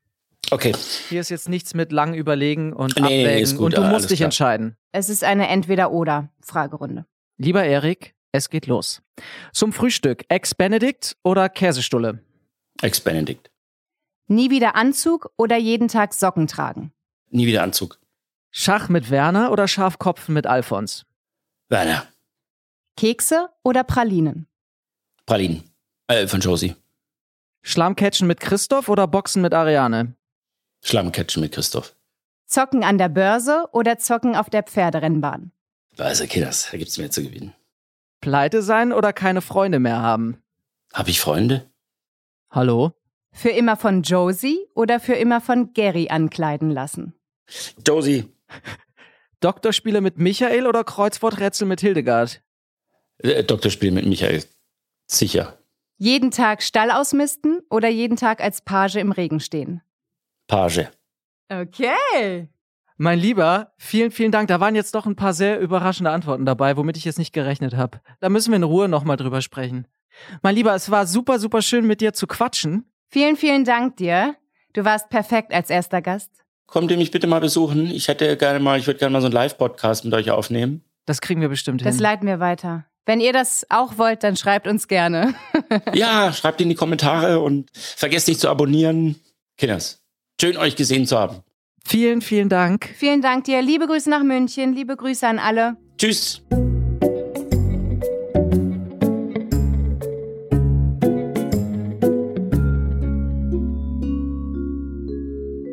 Speaker 3: Okay,
Speaker 2: hier ist jetzt nichts mit lang überlegen und
Speaker 3: Nee, nee,
Speaker 2: abwägen.
Speaker 3: ist gut,
Speaker 2: und du musst dich
Speaker 3: klar.
Speaker 2: entscheiden.
Speaker 1: Es ist eine Entweder-Oder-Fragerunde.
Speaker 2: Lieber Erik, es geht los. Zum Frühstück Ex-Benedict oder Käsestulle?
Speaker 3: Ex-Benedict.
Speaker 1: Nie wieder Anzug oder jeden Tag Socken tragen.
Speaker 3: Nie wieder Anzug.
Speaker 2: Schach mit Werner oder Schafkopfen mit Alfons?
Speaker 3: Werner.
Speaker 1: Kekse oder Pralinen.
Speaker 3: Pralinen. Äh, von Josie.
Speaker 2: Schlammcatchen mit Christoph oder Boxen mit Ariane?
Speaker 3: Schlammcatchen mit Christoph.
Speaker 1: Zocken an der Börse oder zocken auf der Pferderennbahn.
Speaker 3: Also, Kinders, da gibt's mehr zu gewinnen.
Speaker 2: Pleite sein oder keine Freunde mehr haben?
Speaker 3: Habe ich Freunde?
Speaker 2: Hallo?
Speaker 1: Für immer von Josie oder für immer von Gary ankleiden lassen.
Speaker 3: Josie.
Speaker 2: Doktorspiele mit Michael oder Kreuzworträtsel mit Hildegard?
Speaker 3: Äh, Doktorspiel mit Michael. Sicher.
Speaker 1: Jeden Tag Stall ausmisten oder jeden Tag als Page im Regen stehen.
Speaker 3: Page.
Speaker 1: Okay.
Speaker 2: Mein Lieber, vielen, vielen Dank. Da waren jetzt doch ein paar sehr überraschende Antworten dabei, womit ich jetzt nicht gerechnet habe. Da müssen wir in Ruhe nochmal drüber sprechen. Mein Lieber, es war super, super schön mit dir zu quatschen.
Speaker 1: Vielen, vielen Dank dir. Du warst perfekt als erster Gast.
Speaker 3: Kommt ihr mich bitte mal besuchen? Ich hätte gerne mal, ich würde gerne mal so einen Live-Podcast mit euch aufnehmen.
Speaker 2: Das kriegen wir bestimmt
Speaker 1: Das
Speaker 2: hin.
Speaker 1: leiten wir weiter. Wenn ihr das auch wollt, dann schreibt uns gerne.
Speaker 3: Ja, schreibt in die Kommentare und vergesst nicht zu abonnieren. Kinders, schön euch gesehen zu haben.
Speaker 2: Vielen, vielen Dank.
Speaker 1: Vielen Dank dir. Liebe Grüße nach München. Liebe Grüße an alle.
Speaker 3: Tschüss.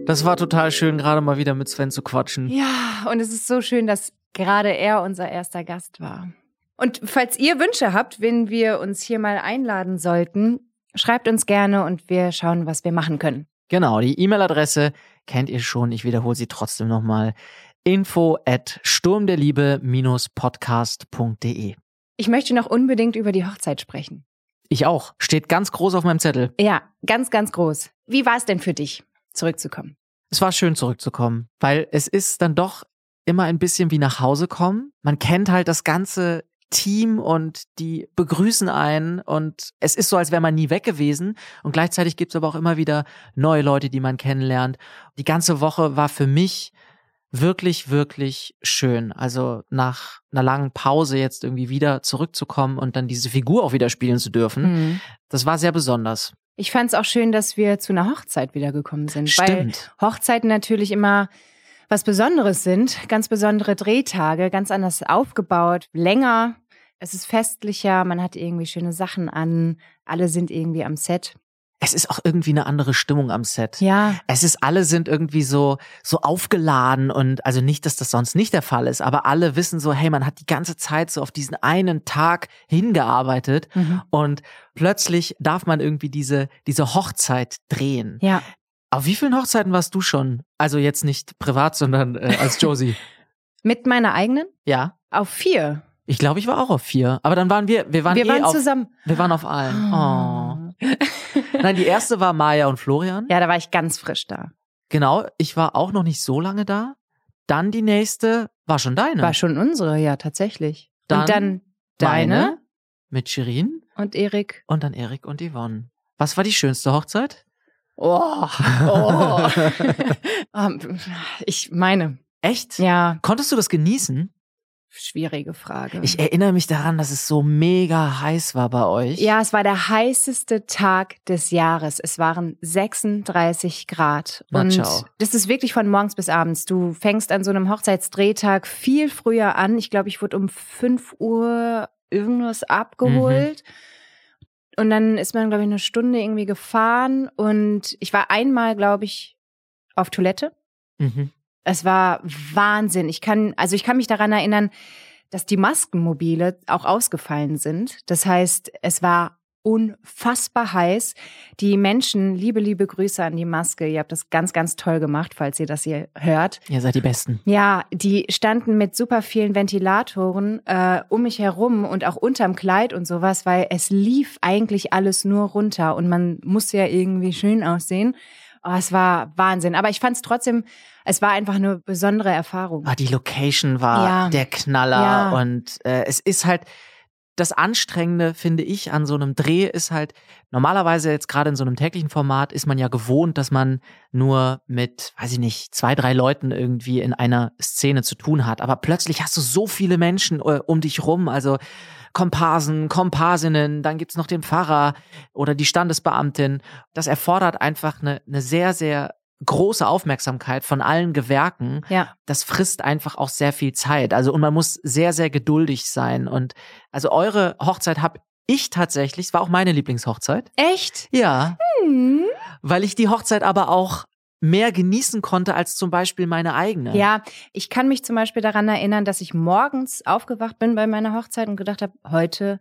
Speaker 2: Das war total schön, gerade mal wieder mit Sven zu quatschen.
Speaker 1: Ja, und es ist so schön, dass gerade er unser erster Gast war. Und falls ihr Wünsche habt, wen wir uns hier mal einladen sollten, schreibt uns gerne und wir schauen, was wir machen können.
Speaker 2: Genau, die E-Mail-Adresse kennt ihr schon. Ich wiederhole sie trotzdem nochmal. Info at sturmderliebe-podcast.de.
Speaker 1: Ich möchte noch unbedingt über die Hochzeit sprechen.
Speaker 2: Ich auch. Steht ganz groß auf meinem Zettel.
Speaker 1: Ja, ganz, ganz groß. Wie war es denn für dich, zurückzukommen?
Speaker 2: Es war schön zurückzukommen, weil es ist dann doch immer ein bisschen wie nach Hause kommen. Man kennt halt das ganze Team und die begrüßen einen und es ist so, als wäre man nie weg gewesen und gleichzeitig gibt es aber auch immer wieder neue Leute, die man kennenlernt. Die ganze Woche war für mich wirklich, wirklich schön. Also nach einer langen Pause jetzt irgendwie wieder zurückzukommen und dann diese Figur auch wieder spielen zu dürfen,
Speaker 1: Mhm.
Speaker 2: das war sehr besonders.
Speaker 1: Ich fand es auch schön, dass wir zu einer Hochzeit wiedergekommen sind.
Speaker 2: Stimmt.
Speaker 1: Weil Hochzeiten natürlich immer was Besonderes sind. Ganz besondere Drehtage, ganz anders aufgebaut, länger. Es ist festlicher, man hat irgendwie schöne Sachen an. Alle sind irgendwie am Set.
Speaker 2: Es ist auch irgendwie eine andere Stimmung am Set.
Speaker 1: Ja,
Speaker 2: Es ist, alle sind irgendwie so, so aufgeladen und also nicht, dass das sonst nicht der Fall ist, aber alle wissen so, hey, man hat die ganze Zeit so auf diesen einen Tag hingearbeitet
Speaker 1: Mhm.
Speaker 2: und plötzlich darf man irgendwie diese, diese Hochzeit drehen.
Speaker 1: ja.
Speaker 2: Auf wie vielen Hochzeiten warst du schon? Also jetzt nicht privat, sondern äh, als Josie.
Speaker 1: Mit meiner eigenen?
Speaker 2: ja.
Speaker 1: Auf vier.
Speaker 2: Ich glaube, ich war auch auf vier. Aber dann waren wir, wir waren
Speaker 1: wir
Speaker 2: eh
Speaker 1: waren
Speaker 2: auf,
Speaker 1: zusammen.
Speaker 2: wir waren auf allen. Oh. Nein, die erste war Maya und Florian.
Speaker 1: Ja, da war ich ganz frisch da.
Speaker 2: Genau, ich war auch noch nicht so lange da. Dann die nächste war schon deine.
Speaker 1: War schon unsere, ja, tatsächlich.
Speaker 2: Dann
Speaker 1: und dann deine
Speaker 2: mit Shirin
Speaker 1: und Erik.
Speaker 2: und dann Erik und Yvonne. Was war die schönste Hochzeit?
Speaker 1: Oh, oh. Ähm, ich meine,
Speaker 2: Echt?
Speaker 1: ja,
Speaker 2: Konntest du das genießen?
Speaker 1: Schwierige Frage.
Speaker 2: Ich erinnere mich daran, dass es so mega heiß war bei euch.
Speaker 1: ja, es war der heißeste Tag des Jahres. Es waren 36 Grad.
Speaker 2: Na,
Speaker 1: und
Speaker 2: ciao.
Speaker 1: das ist wirklich von morgens bis abends. Du fängst an so einem Hochzeitsdrehtag viel früher an. Ich glaube, ich wurde um 5 Uhr irgendwas abgeholt. Und dann ist man, glaube ich, eine Stunde irgendwie gefahren. Und ich war einmal, glaube ich, auf Toilette.
Speaker 2: Mhm.
Speaker 1: Es war Wahnsinn. Ich kann, also ich kann mich daran erinnern, dass die Maskenmobile auch ausgefallen sind. Das heißt, es war unfassbar heiß. Die Menschen, liebe, liebe Grüße an die Maske. Ihr habt das ganz, ganz toll gemacht, falls ihr das hier hört.
Speaker 2: Ihr seid die Besten.
Speaker 1: Ja, die standen mit super vielen Ventilatoren äh, um mich herum und auch unterm Kleid und sowas, weil es lief eigentlich alles nur runter und man musste ja irgendwie schön aussehen. Oh, es war Wahnsinn. Aber ich fand es trotzdem, es war einfach eine besondere Erfahrung.
Speaker 2: Ah, die Location war
Speaker 1: Ja.
Speaker 2: der Knaller
Speaker 1: Ja.
Speaker 2: und äh, es ist halt das Anstrengende, finde ich, an so einem Dreh ist halt, normalerweise jetzt gerade in so einem täglichen Format ist man ja gewohnt, dass man nur mit, weiß ich nicht, zwei, drei Leuten irgendwie in einer Szene zu tun hat. Aber plötzlich hast du so viele Menschen äh, um dich rum, also Komparsen, Komparsinnen, dann gibt's noch den Pfarrer oder die Standesbeamtin. Das erfordert einfach eine, eine sehr, sehr große Aufmerksamkeit von allen Gewerken
Speaker 1: Ja,
Speaker 2: das frisst einfach auch sehr viel Zeit. Also und man muss sehr, sehr geduldig sein. Und also eure Hochzeit habe ich tatsächlich, es war auch meine Lieblingshochzeit.
Speaker 1: echt?
Speaker 2: Ja,
Speaker 1: Hm.
Speaker 2: weil ich die Hochzeit aber auch mehr genießen konnte als zum Beispiel meine eigene.
Speaker 1: Ja, ich kann mich zum Beispiel daran erinnern, dass ich morgens aufgewacht bin bei meiner Hochzeit und gedacht habe, heute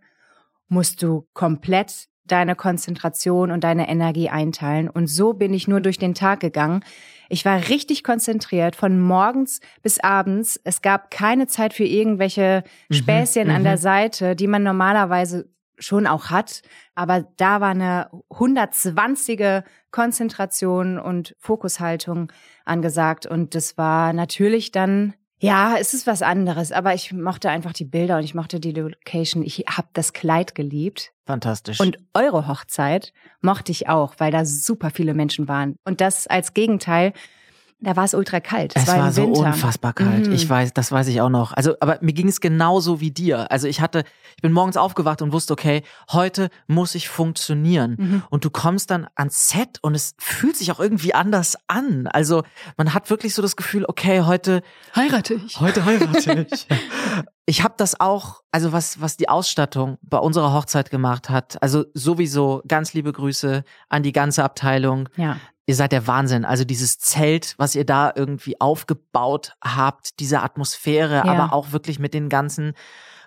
Speaker 1: musst du komplett deine Konzentration und deine Energie einteilen. Und so bin ich nur durch den Tag gegangen. Ich war richtig konzentriert von morgens bis abends. Es gab keine Zeit für irgendwelche
Speaker 2: Mhm,
Speaker 1: Späßchen an
Speaker 2: mhm.
Speaker 1: der Seite, die man normalerweise schon auch hat. Aber da war eine 120er Konzentration und Fokushaltung angesagt. Und das war natürlich dann, ja, es ist was anderes. Aber ich mochte einfach die Bilder und ich mochte die Location. Ich habe das Kleid geliebt.
Speaker 2: Fantastisch.
Speaker 1: Und eure Hochzeit mochte ich auch, weil da super viele Menschen waren. Und das als Gegenteil, da war es ultra kalt.
Speaker 2: es
Speaker 1: war,
Speaker 2: war
Speaker 1: im
Speaker 2: so unfassbar kalt.
Speaker 1: Mhm.
Speaker 2: Ich weiß, das weiß ich auch noch. Also, aber mir ging es genauso wie dir. Also ich hatte, ich bin morgens aufgewacht und wusste, okay, heute muss ich funktionieren.
Speaker 1: Mhm.
Speaker 2: Und du kommst dann ans Set und es fühlt sich auch irgendwie anders an. Also man hat wirklich so das Gefühl, okay, heute
Speaker 1: Heirate ich.
Speaker 2: Heute heirate ich. Ich habe das auch, also was, was die Ausstattung bei unserer Hochzeit gemacht hat, also sowieso ganz liebe Grüße an die ganze Abteilung.
Speaker 1: Ja.
Speaker 2: Ihr seid der Wahnsinn. Also dieses Zelt, was ihr da irgendwie aufgebaut habt, diese Atmosphäre,
Speaker 1: Ja.
Speaker 2: aber auch wirklich mit den ganzen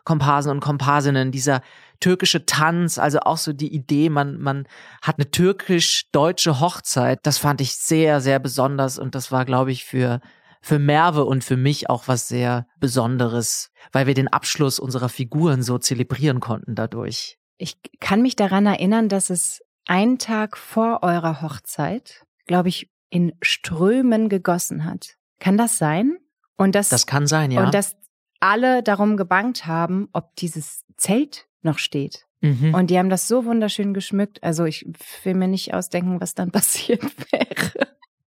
Speaker 2: Komparsen und Komparsinnen, dieser türkische Tanz, also auch so die Idee, man, man hat eine türkisch-deutsche Hochzeit. Das fand ich sehr, sehr besonders und das war, glaube ich, für, für Merve und für mich auch was sehr Besonderes, weil wir den Abschluss unserer Figuren so zelebrieren konnten dadurch.
Speaker 1: Ich kann mich daran erinnern, dass es einen Tag vor eurer Hochzeit, glaube ich, in Strömen gegossen hat. Kann das sein? Und das,
Speaker 2: Das kann sein, ja.
Speaker 1: und dass alle darum gebangt haben, ob dieses Zelt noch steht.
Speaker 2: mhm.
Speaker 1: Und die haben das so wunderschön geschmückt. Also ich will mir nicht ausdenken, was dann passiert wäre.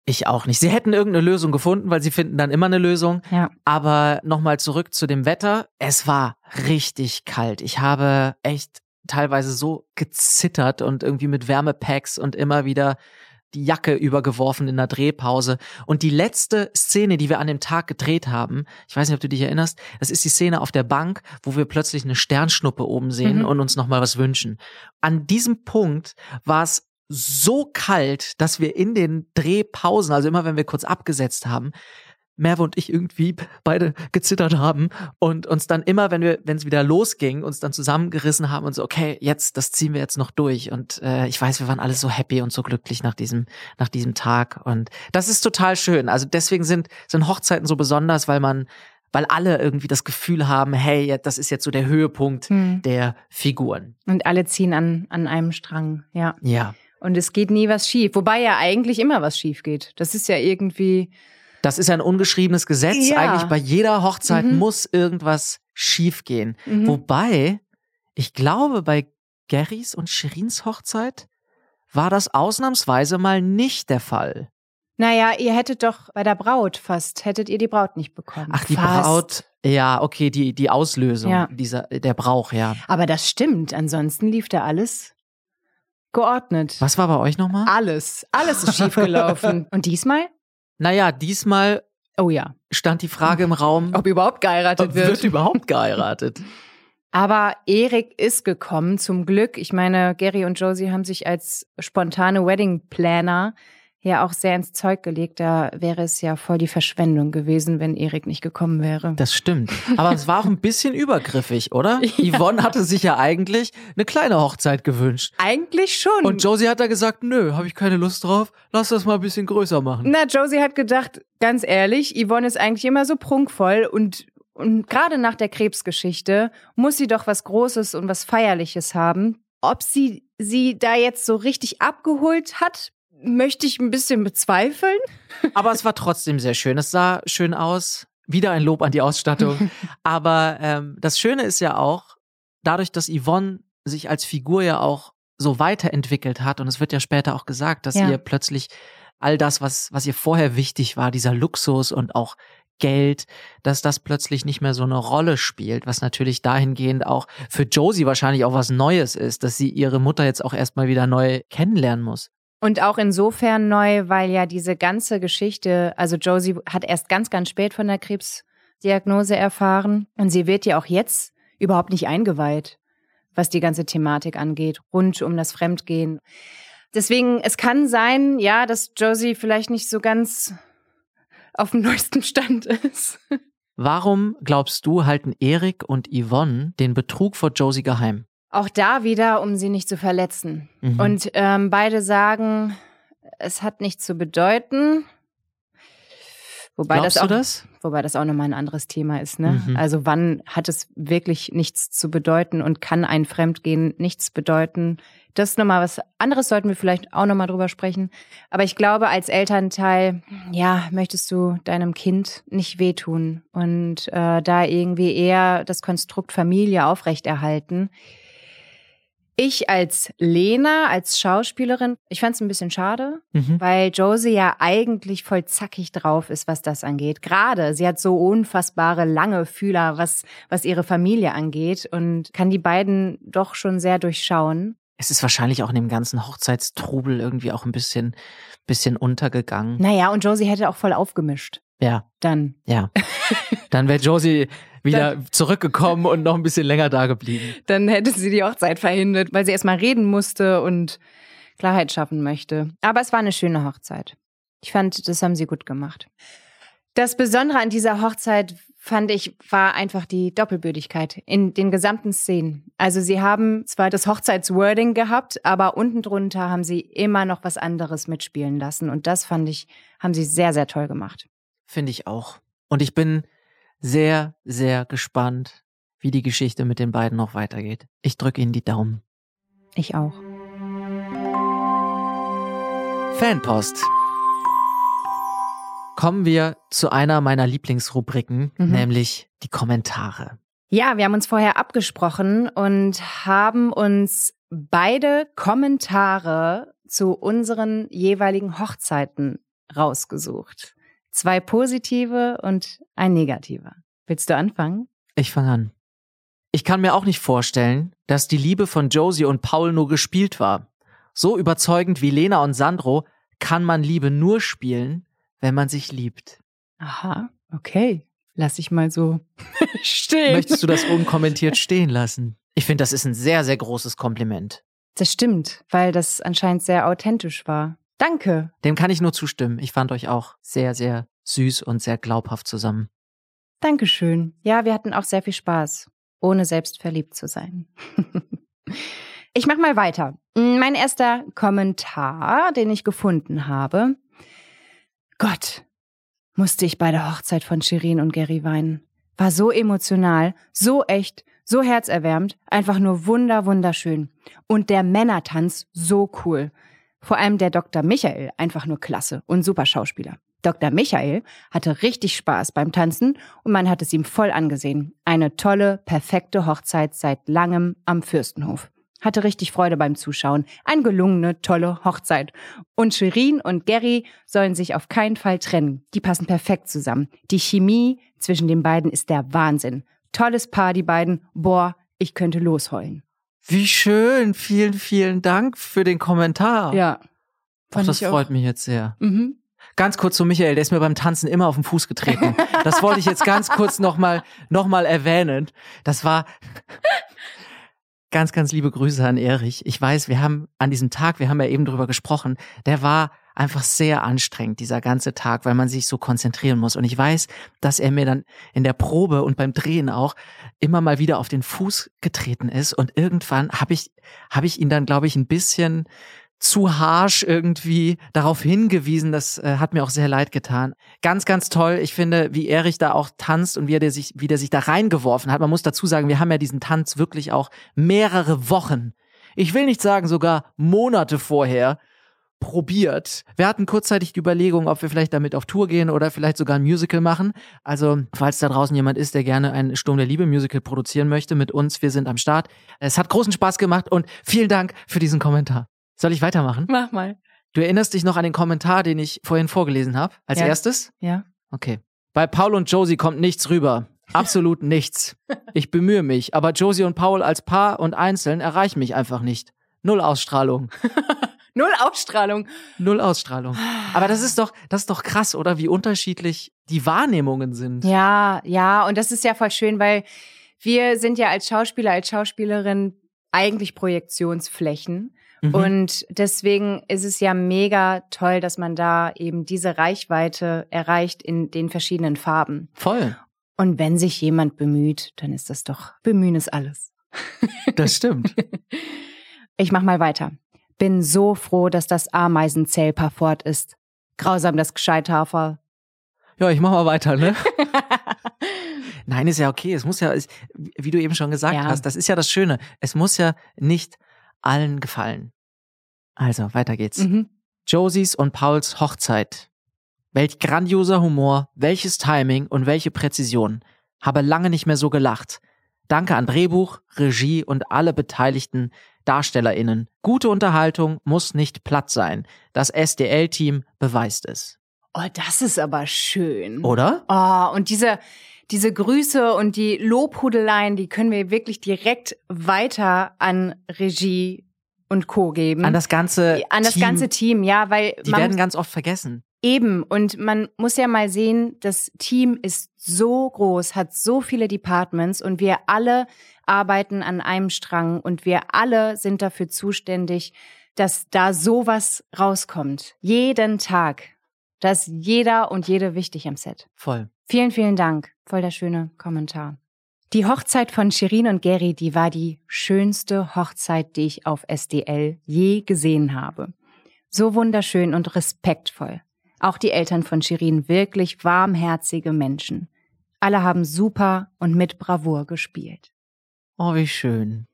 Speaker 2: Ich auch nicht. Sie hätten irgendeine Lösung gefunden, weil sie finden dann immer eine Lösung.
Speaker 1: Ja.
Speaker 2: Aber nochmal zurück zu dem Wetter. Es war richtig kalt. Ich habe echt teilweise so gezittert und irgendwie mit Wärmepacks und immer wieder die Jacke übergeworfen in der Drehpause. Und die letzte Szene, die wir an dem Tag gedreht haben, ich weiß nicht, ob du dich erinnerst, das ist die Szene auf der Bank, wo wir plötzlich eine Sternschnuppe oben sehen
Speaker 1: Mhm.
Speaker 2: und uns nochmal was wünschen. An diesem Punkt war es so kalt, dass wir in den Drehpausen, also immer wenn wir kurz abgesetzt haben, Merve und ich irgendwie beide gezittert haben und uns dann immer, wenn wir, wenn es wieder losging, uns dann zusammengerissen haben und so, okay, jetzt, das ziehen wir jetzt noch durch. Und äh, ich weiß, wir waren alle so happy und so glücklich nach diesem, nach diesem Tag. Und das ist total schön. Also deswegen sind, sind Hochzeiten so besonders, weil man, weil alle irgendwie das Gefühl haben, hey, das ist jetzt so der Höhepunkt
Speaker 1: Hm.
Speaker 2: der Figuren.
Speaker 1: Und alle ziehen an, an einem Strang, ja.
Speaker 2: Ja.
Speaker 1: Und es geht nie was schief. Wobei ja eigentlich immer was schief geht. Das ist ja irgendwie,
Speaker 2: Das ist ein ungeschriebenes Gesetz.
Speaker 1: Ja.
Speaker 2: Eigentlich bei jeder Hochzeit
Speaker 1: Mhm.
Speaker 2: muss irgendwas schiefgehen.
Speaker 1: Mhm.
Speaker 2: Wobei, ich glaube, bei Gerrys und Shirins Hochzeit war das ausnahmsweise mal nicht der Fall.
Speaker 1: naja, ihr hättet doch bei derAt fast, hättet ihr die Braut nicht bekommen.
Speaker 2: Ach, die
Speaker 1: fast.
Speaker 2: Braut, ja, okay, die, die Auslösung,
Speaker 1: Ja.
Speaker 2: dieser, der Brauch, ja.
Speaker 1: Aber das stimmt. Ansonsten lief da alles geordnet.
Speaker 2: Was war bei euch nochmal?
Speaker 1: Alles, alles ist schiefgelaufen. Und diesmal?
Speaker 2: Naja, diesmal
Speaker 1: Oh ja.
Speaker 2: stand die Frage im Raum,
Speaker 1: Ob überhaupt geheiratet wird.
Speaker 2: wird überhaupt geheiratet?
Speaker 1: Aber Erik ist gekommen, zum Glück. Ich meine, Gary und Josie haben sich als spontane Wedding Planner ja auch sehr ins Zeug gelegt. Da wäre es ja voll die Verschwendung gewesen, wenn Erik nicht gekommen wäre.
Speaker 2: Das stimmt. Aber es war auch ein bisschen übergriffig, oder? Yvonne hatte sich ja eigentlich eine kleine Hochzeit gewünscht.
Speaker 1: Eigentlich schon.
Speaker 2: Und Josie hat da gesagt, nö, habe ich keine Lust drauf. Lass das mal ein bisschen größer machen.
Speaker 1: Na, Josie hat gedacht, ganz ehrlich, Yvonne ist eigentlich immer so prunkvoll und, und gerade nach der Krebsgeschichte muss sie doch was Großes und was Feierliches haben. Ob sie sie da jetzt so richtig abgeholt hat, möchte ich ein bisschen bezweifeln.
Speaker 2: Aber es war trotzdem sehr schön. Es sah schön aus. Wieder ein Lob an die Ausstattung. Aber ähm, das Schöne ist ja auch, dadurch, dass Yvonne sich als Figur ja auch so weiterentwickelt hat, und es wird ja später auch gesagt, dass
Speaker 1: Ja.
Speaker 2: ihr plötzlich all das, was, was ihr vorher wichtig war, dieser Luxus und auch Geld, dass das plötzlich nicht mehr so eine Rolle spielt, was natürlich dahingehend auch für Josie wahrscheinlich auch was Neues ist, dass sie ihre Mutter jetzt auch erstmal wieder neu kennenlernen muss.
Speaker 1: Und auch insofern neu, weil ja diese ganze Geschichte, also Josie hat erst ganz, ganz spät von der Krebsdiagnose erfahren und sie wird ja auch jetzt überhaupt nicht eingeweiht, was die ganze Thematik angeht, rund um das Fremdgehen. Deswegen, es kann sein, ja, dass Josie vielleicht nicht so ganz auf dem neuesten Stand ist.
Speaker 2: Warum glaubst du, halten Erik und Yvonne den Betrug vor Josie geheim?
Speaker 1: Auch da wieder, um sie nicht zu verletzen.
Speaker 2: Mhm.
Speaker 1: Und ähm, beide sagen, es hat nichts zu bedeuten. Wobei
Speaker 2: Glaubst
Speaker 1: das auch,
Speaker 2: du das?
Speaker 1: Wobei das auch nochmal ein anderes Thema ist, ne?
Speaker 2: Mhm.
Speaker 1: Also wann hat es wirklich nichts zu bedeuten und kann ein Fremdgehen nichts bedeuten? Das ist nochmal was anderes, sollten wir vielleicht auch nochmal drüber sprechen. Aber ich glaube, als Elternteil, ja, möchtest du deinem Kind nicht wehtun und äh, da irgendwie eher das Konstrukt Familie aufrechterhalten. Ich als Lena, als Schauspielerin, ich fand es ein bisschen schade,
Speaker 2: Mhm.
Speaker 1: weil Josie ja eigentlich voll zackig drauf ist, was das angeht. Gerade, sie hat so unfassbare lange Fühler, was, was ihre Familie angeht und kann die beiden doch schon sehr durchschauen.
Speaker 2: Es ist wahrscheinlich auch in dem ganzen Hochzeitstrubel irgendwie auch ein bisschen, bisschen untergegangen.
Speaker 1: Naja, und Josie hätte auch voll aufgemischt.
Speaker 2: Ja,
Speaker 1: Dann.
Speaker 2: ja. Dann wäre Josie wieder zurückgekommen und noch ein bisschen länger da geblieben.
Speaker 1: Dann hätte sie die Hochzeit verhindert, weil sie erstmal reden musste und Klarheit schaffen möchte. Aber es war eine schöne Hochzeit. Ich fand, das haben sie gut gemacht. Das Besondere an dieser Hochzeit fand ich, war einfach die Doppelbödigkeit in den gesamten Szenen. Also sie haben zwar das Hochzeitswording gehabt, aber unten drunter haben sie immer noch was anderes mitspielen lassen. Und das fand ich, haben sie sehr, sehr toll gemacht.
Speaker 2: Finde ich auch. Und ich bin sehr, sehr gespannt, wie die Geschichte mit den beiden noch weitergeht. Ich drücke Ihnen die Daumen.
Speaker 1: Ich auch.
Speaker 2: Fanpost. Kommen wir zu einer meiner Lieblingsrubriken,
Speaker 1: Mhm.
Speaker 2: nämlich die Kommentare.
Speaker 1: Ja, wir haben uns vorher abgesprochen und haben uns beide Kommentare zu unseren jeweiligen Hochzeiten rausgesucht. Zwei positive und ein negativer. Willst du anfangen?
Speaker 2: Ich fange an. Ich kann mir auch nicht vorstellen, dass die Liebe von Josie und Paul nur gespielt war. So überzeugend wie Lena und Sandro kann man Liebe nur spielen, wenn man sich liebt.
Speaker 1: Aha, okay. Lass ich mal so stehen.
Speaker 2: Möchtest du das unkommentiert stehen lassen? Ich finde, das ist ein sehr, sehr großes Kompliment.
Speaker 1: Das stimmt, weil das anscheinend sehr authentisch war. Danke.
Speaker 2: Dem kann ich nur zustimmen. Ich fand euch auch sehr, sehr süß und sehr glaubhaft zusammen.
Speaker 1: Dankeschön. Ja, wir hatten auch sehr viel Spaß, ohne selbst verliebt zu sein. ich mach mal weiter. Mein erster Kommentar, den ich gefunden habe. Gott, musste ich bei der Hochzeit von Shirin und Gary weinen. War so emotional, so echt, so herzerwärmend, einfach nur wunder, wunderschön. Und der Männertanz so cool. Vor allem der Dr. Michael, einfach nur klasse und super Schauspieler. Dr. Michael hatte richtig Spaß beim Tanzen und man hat es ihm voll angesehen. Eine tolle, perfekte Hochzeit seit langem am Fürstenhof. Hatte richtig Freude beim Zuschauen. Eine gelungene, tolle Hochzeit. Und Shirin und Gary sollen sich auf keinen Fall trennen. Die passen perfekt zusammen. Die Chemie zwischen den beiden ist der Wahnsinn. Tolles Paar, die beiden. Boah, ich könnte losheulen.
Speaker 2: Wie schön. Vielen, vielen Dank für den Kommentar.
Speaker 1: Ja.
Speaker 2: Ach, das
Speaker 1: ich auch.
Speaker 2: freut mich jetzt sehr.
Speaker 1: Mhm.
Speaker 2: Ganz kurz zu Michael, der ist mir beim Tanzen immer auf den Fuß getreten. Das wollte ich jetzt ganz kurz nochmal noch mal erwähnen. Das war ganz, ganz liebe Grüße an Erich. Ich weiß, wir haben an diesem Tag, wir haben ja eben drüber gesprochen, der war einfach sehr anstrengend, dieser ganze Tag, weil man sich so konzentrieren muss. Und ich weiß, dass er mir dann in der Probe und beim Drehen auch immer mal wieder auf den Fuß getreten ist. Und irgendwann habe ich, habe ich ihn dann, glaube ich, ein bisschen zu harsh irgendwie darauf hingewiesen. Das äh, hat mir auch sehr leid getan. Ganz, ganz toll. Ich finde, wie Erich da auch tanzt und wie er sich, wie der sich da reingeworfen hat. Man muss dazu sagen, wir haben ja diesen Tanz wirklich auch mehrere Wochen. Ich will nicht sagen sogar Monate vorher probiert. Wir hatten kurzzeitig die Überlegung, ob wir vielleicht damit auf Tour gehen oder vielleicht sogar ein Musical machen. Also, falls da draußen jemand ist, der gerne ein Sturm der Liebe Musical produzieren möchte mit uns, wir sind am Start. Es hat großen Spaß gemacht und vielen Dank für diesen Kommentar. Soll ich weitermachen?
Speaker 1: Mach mal.
Speaker 2: Du erinnerst dich noch an den Kommentar, den ich vorhin vorgelesen habe, als
Speaker 1: Ja.
Speaker 2: erstes?
Speaker 1: Ja.
Speaker 2: Okay. Bei Paul und Josie kommt nichts rüber. Absolut nichts. Ich bemühe mich, aber Josie und Paul als Paar und einzeln erreichen mich einfach nicht. Null Ausstrahlung.
Speaker 1: Null Ausstrahlung.
Speaker 2: Null Ausstrahlung. Aber das ist doch, das ist doch krass, oder? Wie unterschiedlich die Wahrnehmungen sind.
Speaker 1: Ja, ja, und das ist ja voll schön, weil wir sind ja als Schauspieler, als Schauspielerin eigentlich Projektionsflächen.
Speaker 2: Mhm.
Speaker 1: Und deswegen ist es ja mega toll, dass man da eben diese Reichweite erreicht in den verschiedenen Farben.
Speaker 2: Voll.
Speaker 1: Und wenn sich jemand bemüht, dann ist das doch Bemühen ist alles.
Speaker 2: Das stimmt.
Speaker 1: Ich mach mal weiter. Bin so froh, dass das Ameisenzählpaar fort ist. Grausam das Gescheithafer.
Speaker 2: Ja, ich mach mal weiter, ne? Nein, ist ja okay. Es muss ja, wie du eben schon gesagt
Speaker 1: Ja.
Speaker 2: hast, das ist ja das Schöne. Es muss ja nicht allen gefallen. Also, weiter geht's.
Speaker 1: Mhm.
Speaker 2: Josies und Pauls Hochzeit. Welch grandioser Humor, welches Timing und welche Präzision. Habe lange nicht mehr so gelacht. Danke an Drehbuch, Regie und alle beteiligten DarstellerInnen. Gute Unterhaltung muss nicht platt sein. Das SDL-Team beweist es.
Speaker 1: Oh, das ist aber schön.
Speaker 2: Oder?
Speaker 1: Oh, und diese, diese Grüße und die Lobhudeleien, die können wir wirklich direkt weiter an Regie und Co. geben.
Speaker 2: An das ganze
Speaker 1: an das
Speaker 2: Team,
Speaker 1: ganze Team, ja, weil
Speaker 2: Die
Speaker 1: man
Speaker 2: werden ganz oft vergessen.
Speaker 1: eben und man muss ja mal sehen, das Team ist so groß, hat so viele Departments und wir alle arbeiten an einem Strang und wir alle sind dafür zuständig, dass da sowas rauskommt. Jeden Tag. Da ist jeder und jede wichtig am Set.
Speaker 2: Voll.
Speaker 1: Vielen, vielen Dank. Voll der schöne Kommentar. Die Hochzeit von Shirin und Gary, die war die schönste Hochzeit, die ich auf SDL je gesehen habe. So wunderschön und respektvoll. Auch die Eltern von Shirin wirklich warmherzige Menschen. Alle haben super und mit Bravour gespielt.
Speaker 2: Oh, wie schön.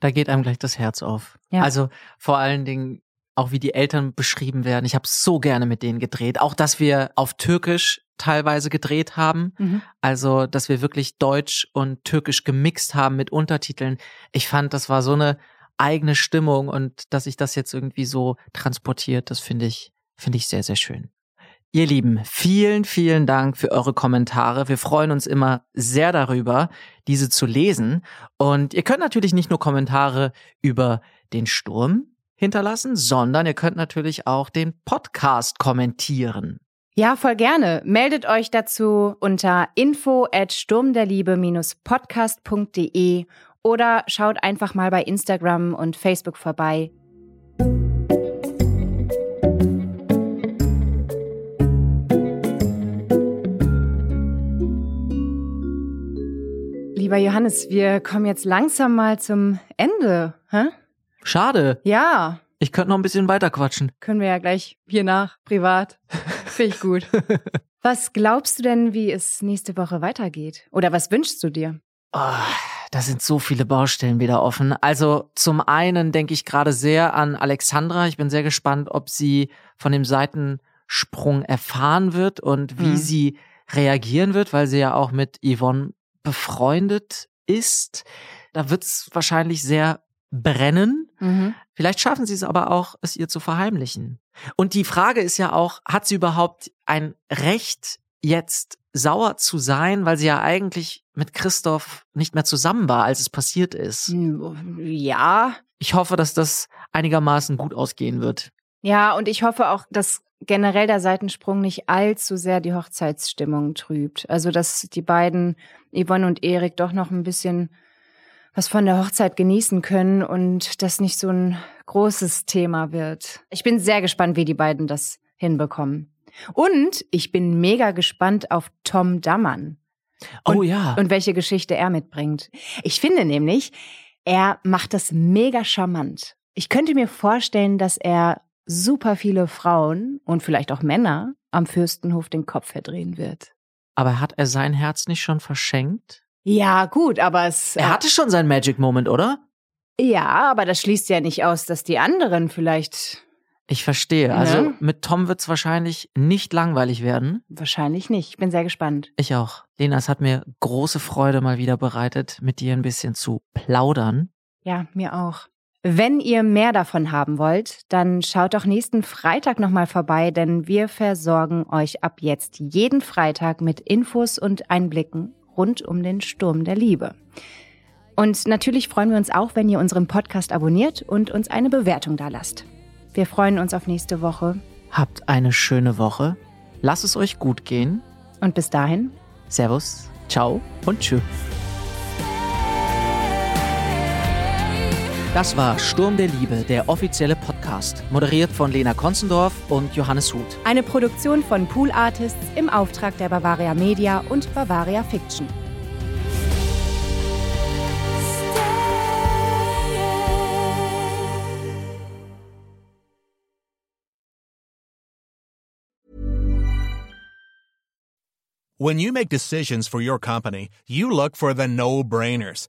Speaker 2: Da geht einem gleich das Herz auf.
Speaker 1: Ja.
Speaker 2: Also vor allen Dingen auch wie die Eltern beschrieben werden. Ich habe so gerne mit denen gedreht. Auch dass wir auf Türkisch teilweise gedreht haben.
Speaker 1: Mhm.
Speaker 2: Also, dass wir wirklich Deutsch und Türkisch gemixt haben mit Untertiteln. Ich fand, das war so eine eigene Stimmung und dass sich das jetzt irgendwie so transportiert, das finde ich, finde ich sehr, sehr schön. Ihr Lieben, vielen, vielen Dank für eure Kommentare. Wir freuen uns immer sehr darüber, diese zu lesen. Und ihr könnt natürlich nicht nur Kommentare über den Sturm hinterlassen, sondern ihr könnt natürlich auch den Podcast kommentieren.
Speaker 1: Ja, voll gerne. Meldet euch dazu unter info at sturmderliebe-podcast.de oder schaut einfach mal bei Instagram und Facebook vorbei. Lieber Johannes, wir kommen jetzt langsam mal zum Ende. Hä?
Speaker 2: Schade.
Speaker 1: Ja,
Speaker 2: Ich könnte noch ein bisschen weiter quatschen.
Speaker 1: können wir ja gleich hier nach, privat. Finde ich gut. Was glaubst du denn, wie es nächste Woche weitergeht? Oder was wünschst du dir?
Speaker 2: Oh, da sind so viele Baustellen wieder offen. Also zum einen denke ich gerade sehr an Alexandra. Ich bin sehr gespannt, ob sie von dem Seitensprung erfahren wird und wie
Speaker 1: Mhm.
Speaker 2: sie reagieren wird, weil sie ja auch mit Yvonne befreundet ist. Da wird es wahrscheinlich sehr brennen. Vielleicht schaffen sie es aber auch, es ihr zu verheimlichen. Und die Frage ist ja auch, hat sie überhaupt ein Recht, jetzt sauer zu sein, weil sie ja eigentlich mit Christoph nicht mehr zusammen war, als es passiert ist.
Speaker 1: Hm, Ja,
Speaker 2: Ich hoffe, dass das einigermaßen gut ausgehen wird.
Speaker 1: ja, und ich hoffe auch, dass generell der Seitensprung nicht allzu sehr die Hochzeitsstimmung trübt. Also, dass die beiden, Yvonne und Erik, doch noch ein bisschen was von der Hochzeit genießen können und das nicht so ein großes Thema wird. Ich bin sehr gespannt, wie die beiden das hinbekommen. Und ich bin mega gespannt auf Tom Dammann.
Speaker 2: oh ja.
Speaker 1: und welche Geschichte er mitbringt. Ich finde nämlich, er macht das mega charmant. Ich könnte mir vorstellen, dass er super viele Frauen und vielleicht auch Männer am Fürstenhof den Kopf verdrehen wird.
Speaker 2: aber hat er sein Herz nicht schon verschenkt?
Speaker 1: Ja, gut, aber es.
Speaker 2: Er hatte schon seinen Magic Moment, oder?
Speaker 1: Ja, aber das schließt ja nicht aus, dass die anderen vielleicht.
Speaker 2: Ich verstehe. Also
Speaker 1: Ne?
Speaker 2: mit Tom wird es wahrscheinlich nicht langweilig werden.
Speaker 1: Wahrscheinlich nicht. Ich bin sehr gespannt.
Speaker 2: Ich auch. Lena, es hat mir große Freude mal wieder bereitet, mit dir ein bisschen zu plaudern.
Speaker 1: Ja, mir auch. Wenn ihr mehr davon haben wollt, dann schaut doch nächsten Freitag nochmal vorbei, denn wir versorgen euch ab jetzt jeden Freitag mit Infos und Einblicken rund um den Sturm der Liebe. Und natürlich freuen wir uns auch, wenn ihr unseren Podcast abonniert und uns eine Bewertung da lasst. Wir freuen uns auf nächste Woche
Speaker 2: Habt eine schöne Woche. Lasst es euch gut gehen.
Speaker 1: und bis dahin,
Speaker 2: Servus, ciao und tschüss. Das war Sturm der Liebe, der offizielle Podcast, moderiert von Lena Konzendorf und Johannes Huth.
Speaker 1: eine Produktion von Pool Artists im Auftrag der Bavaria Media und Bavaria Fiction.
Speaker 4: When you make decisions for your company, you look for the no brainers.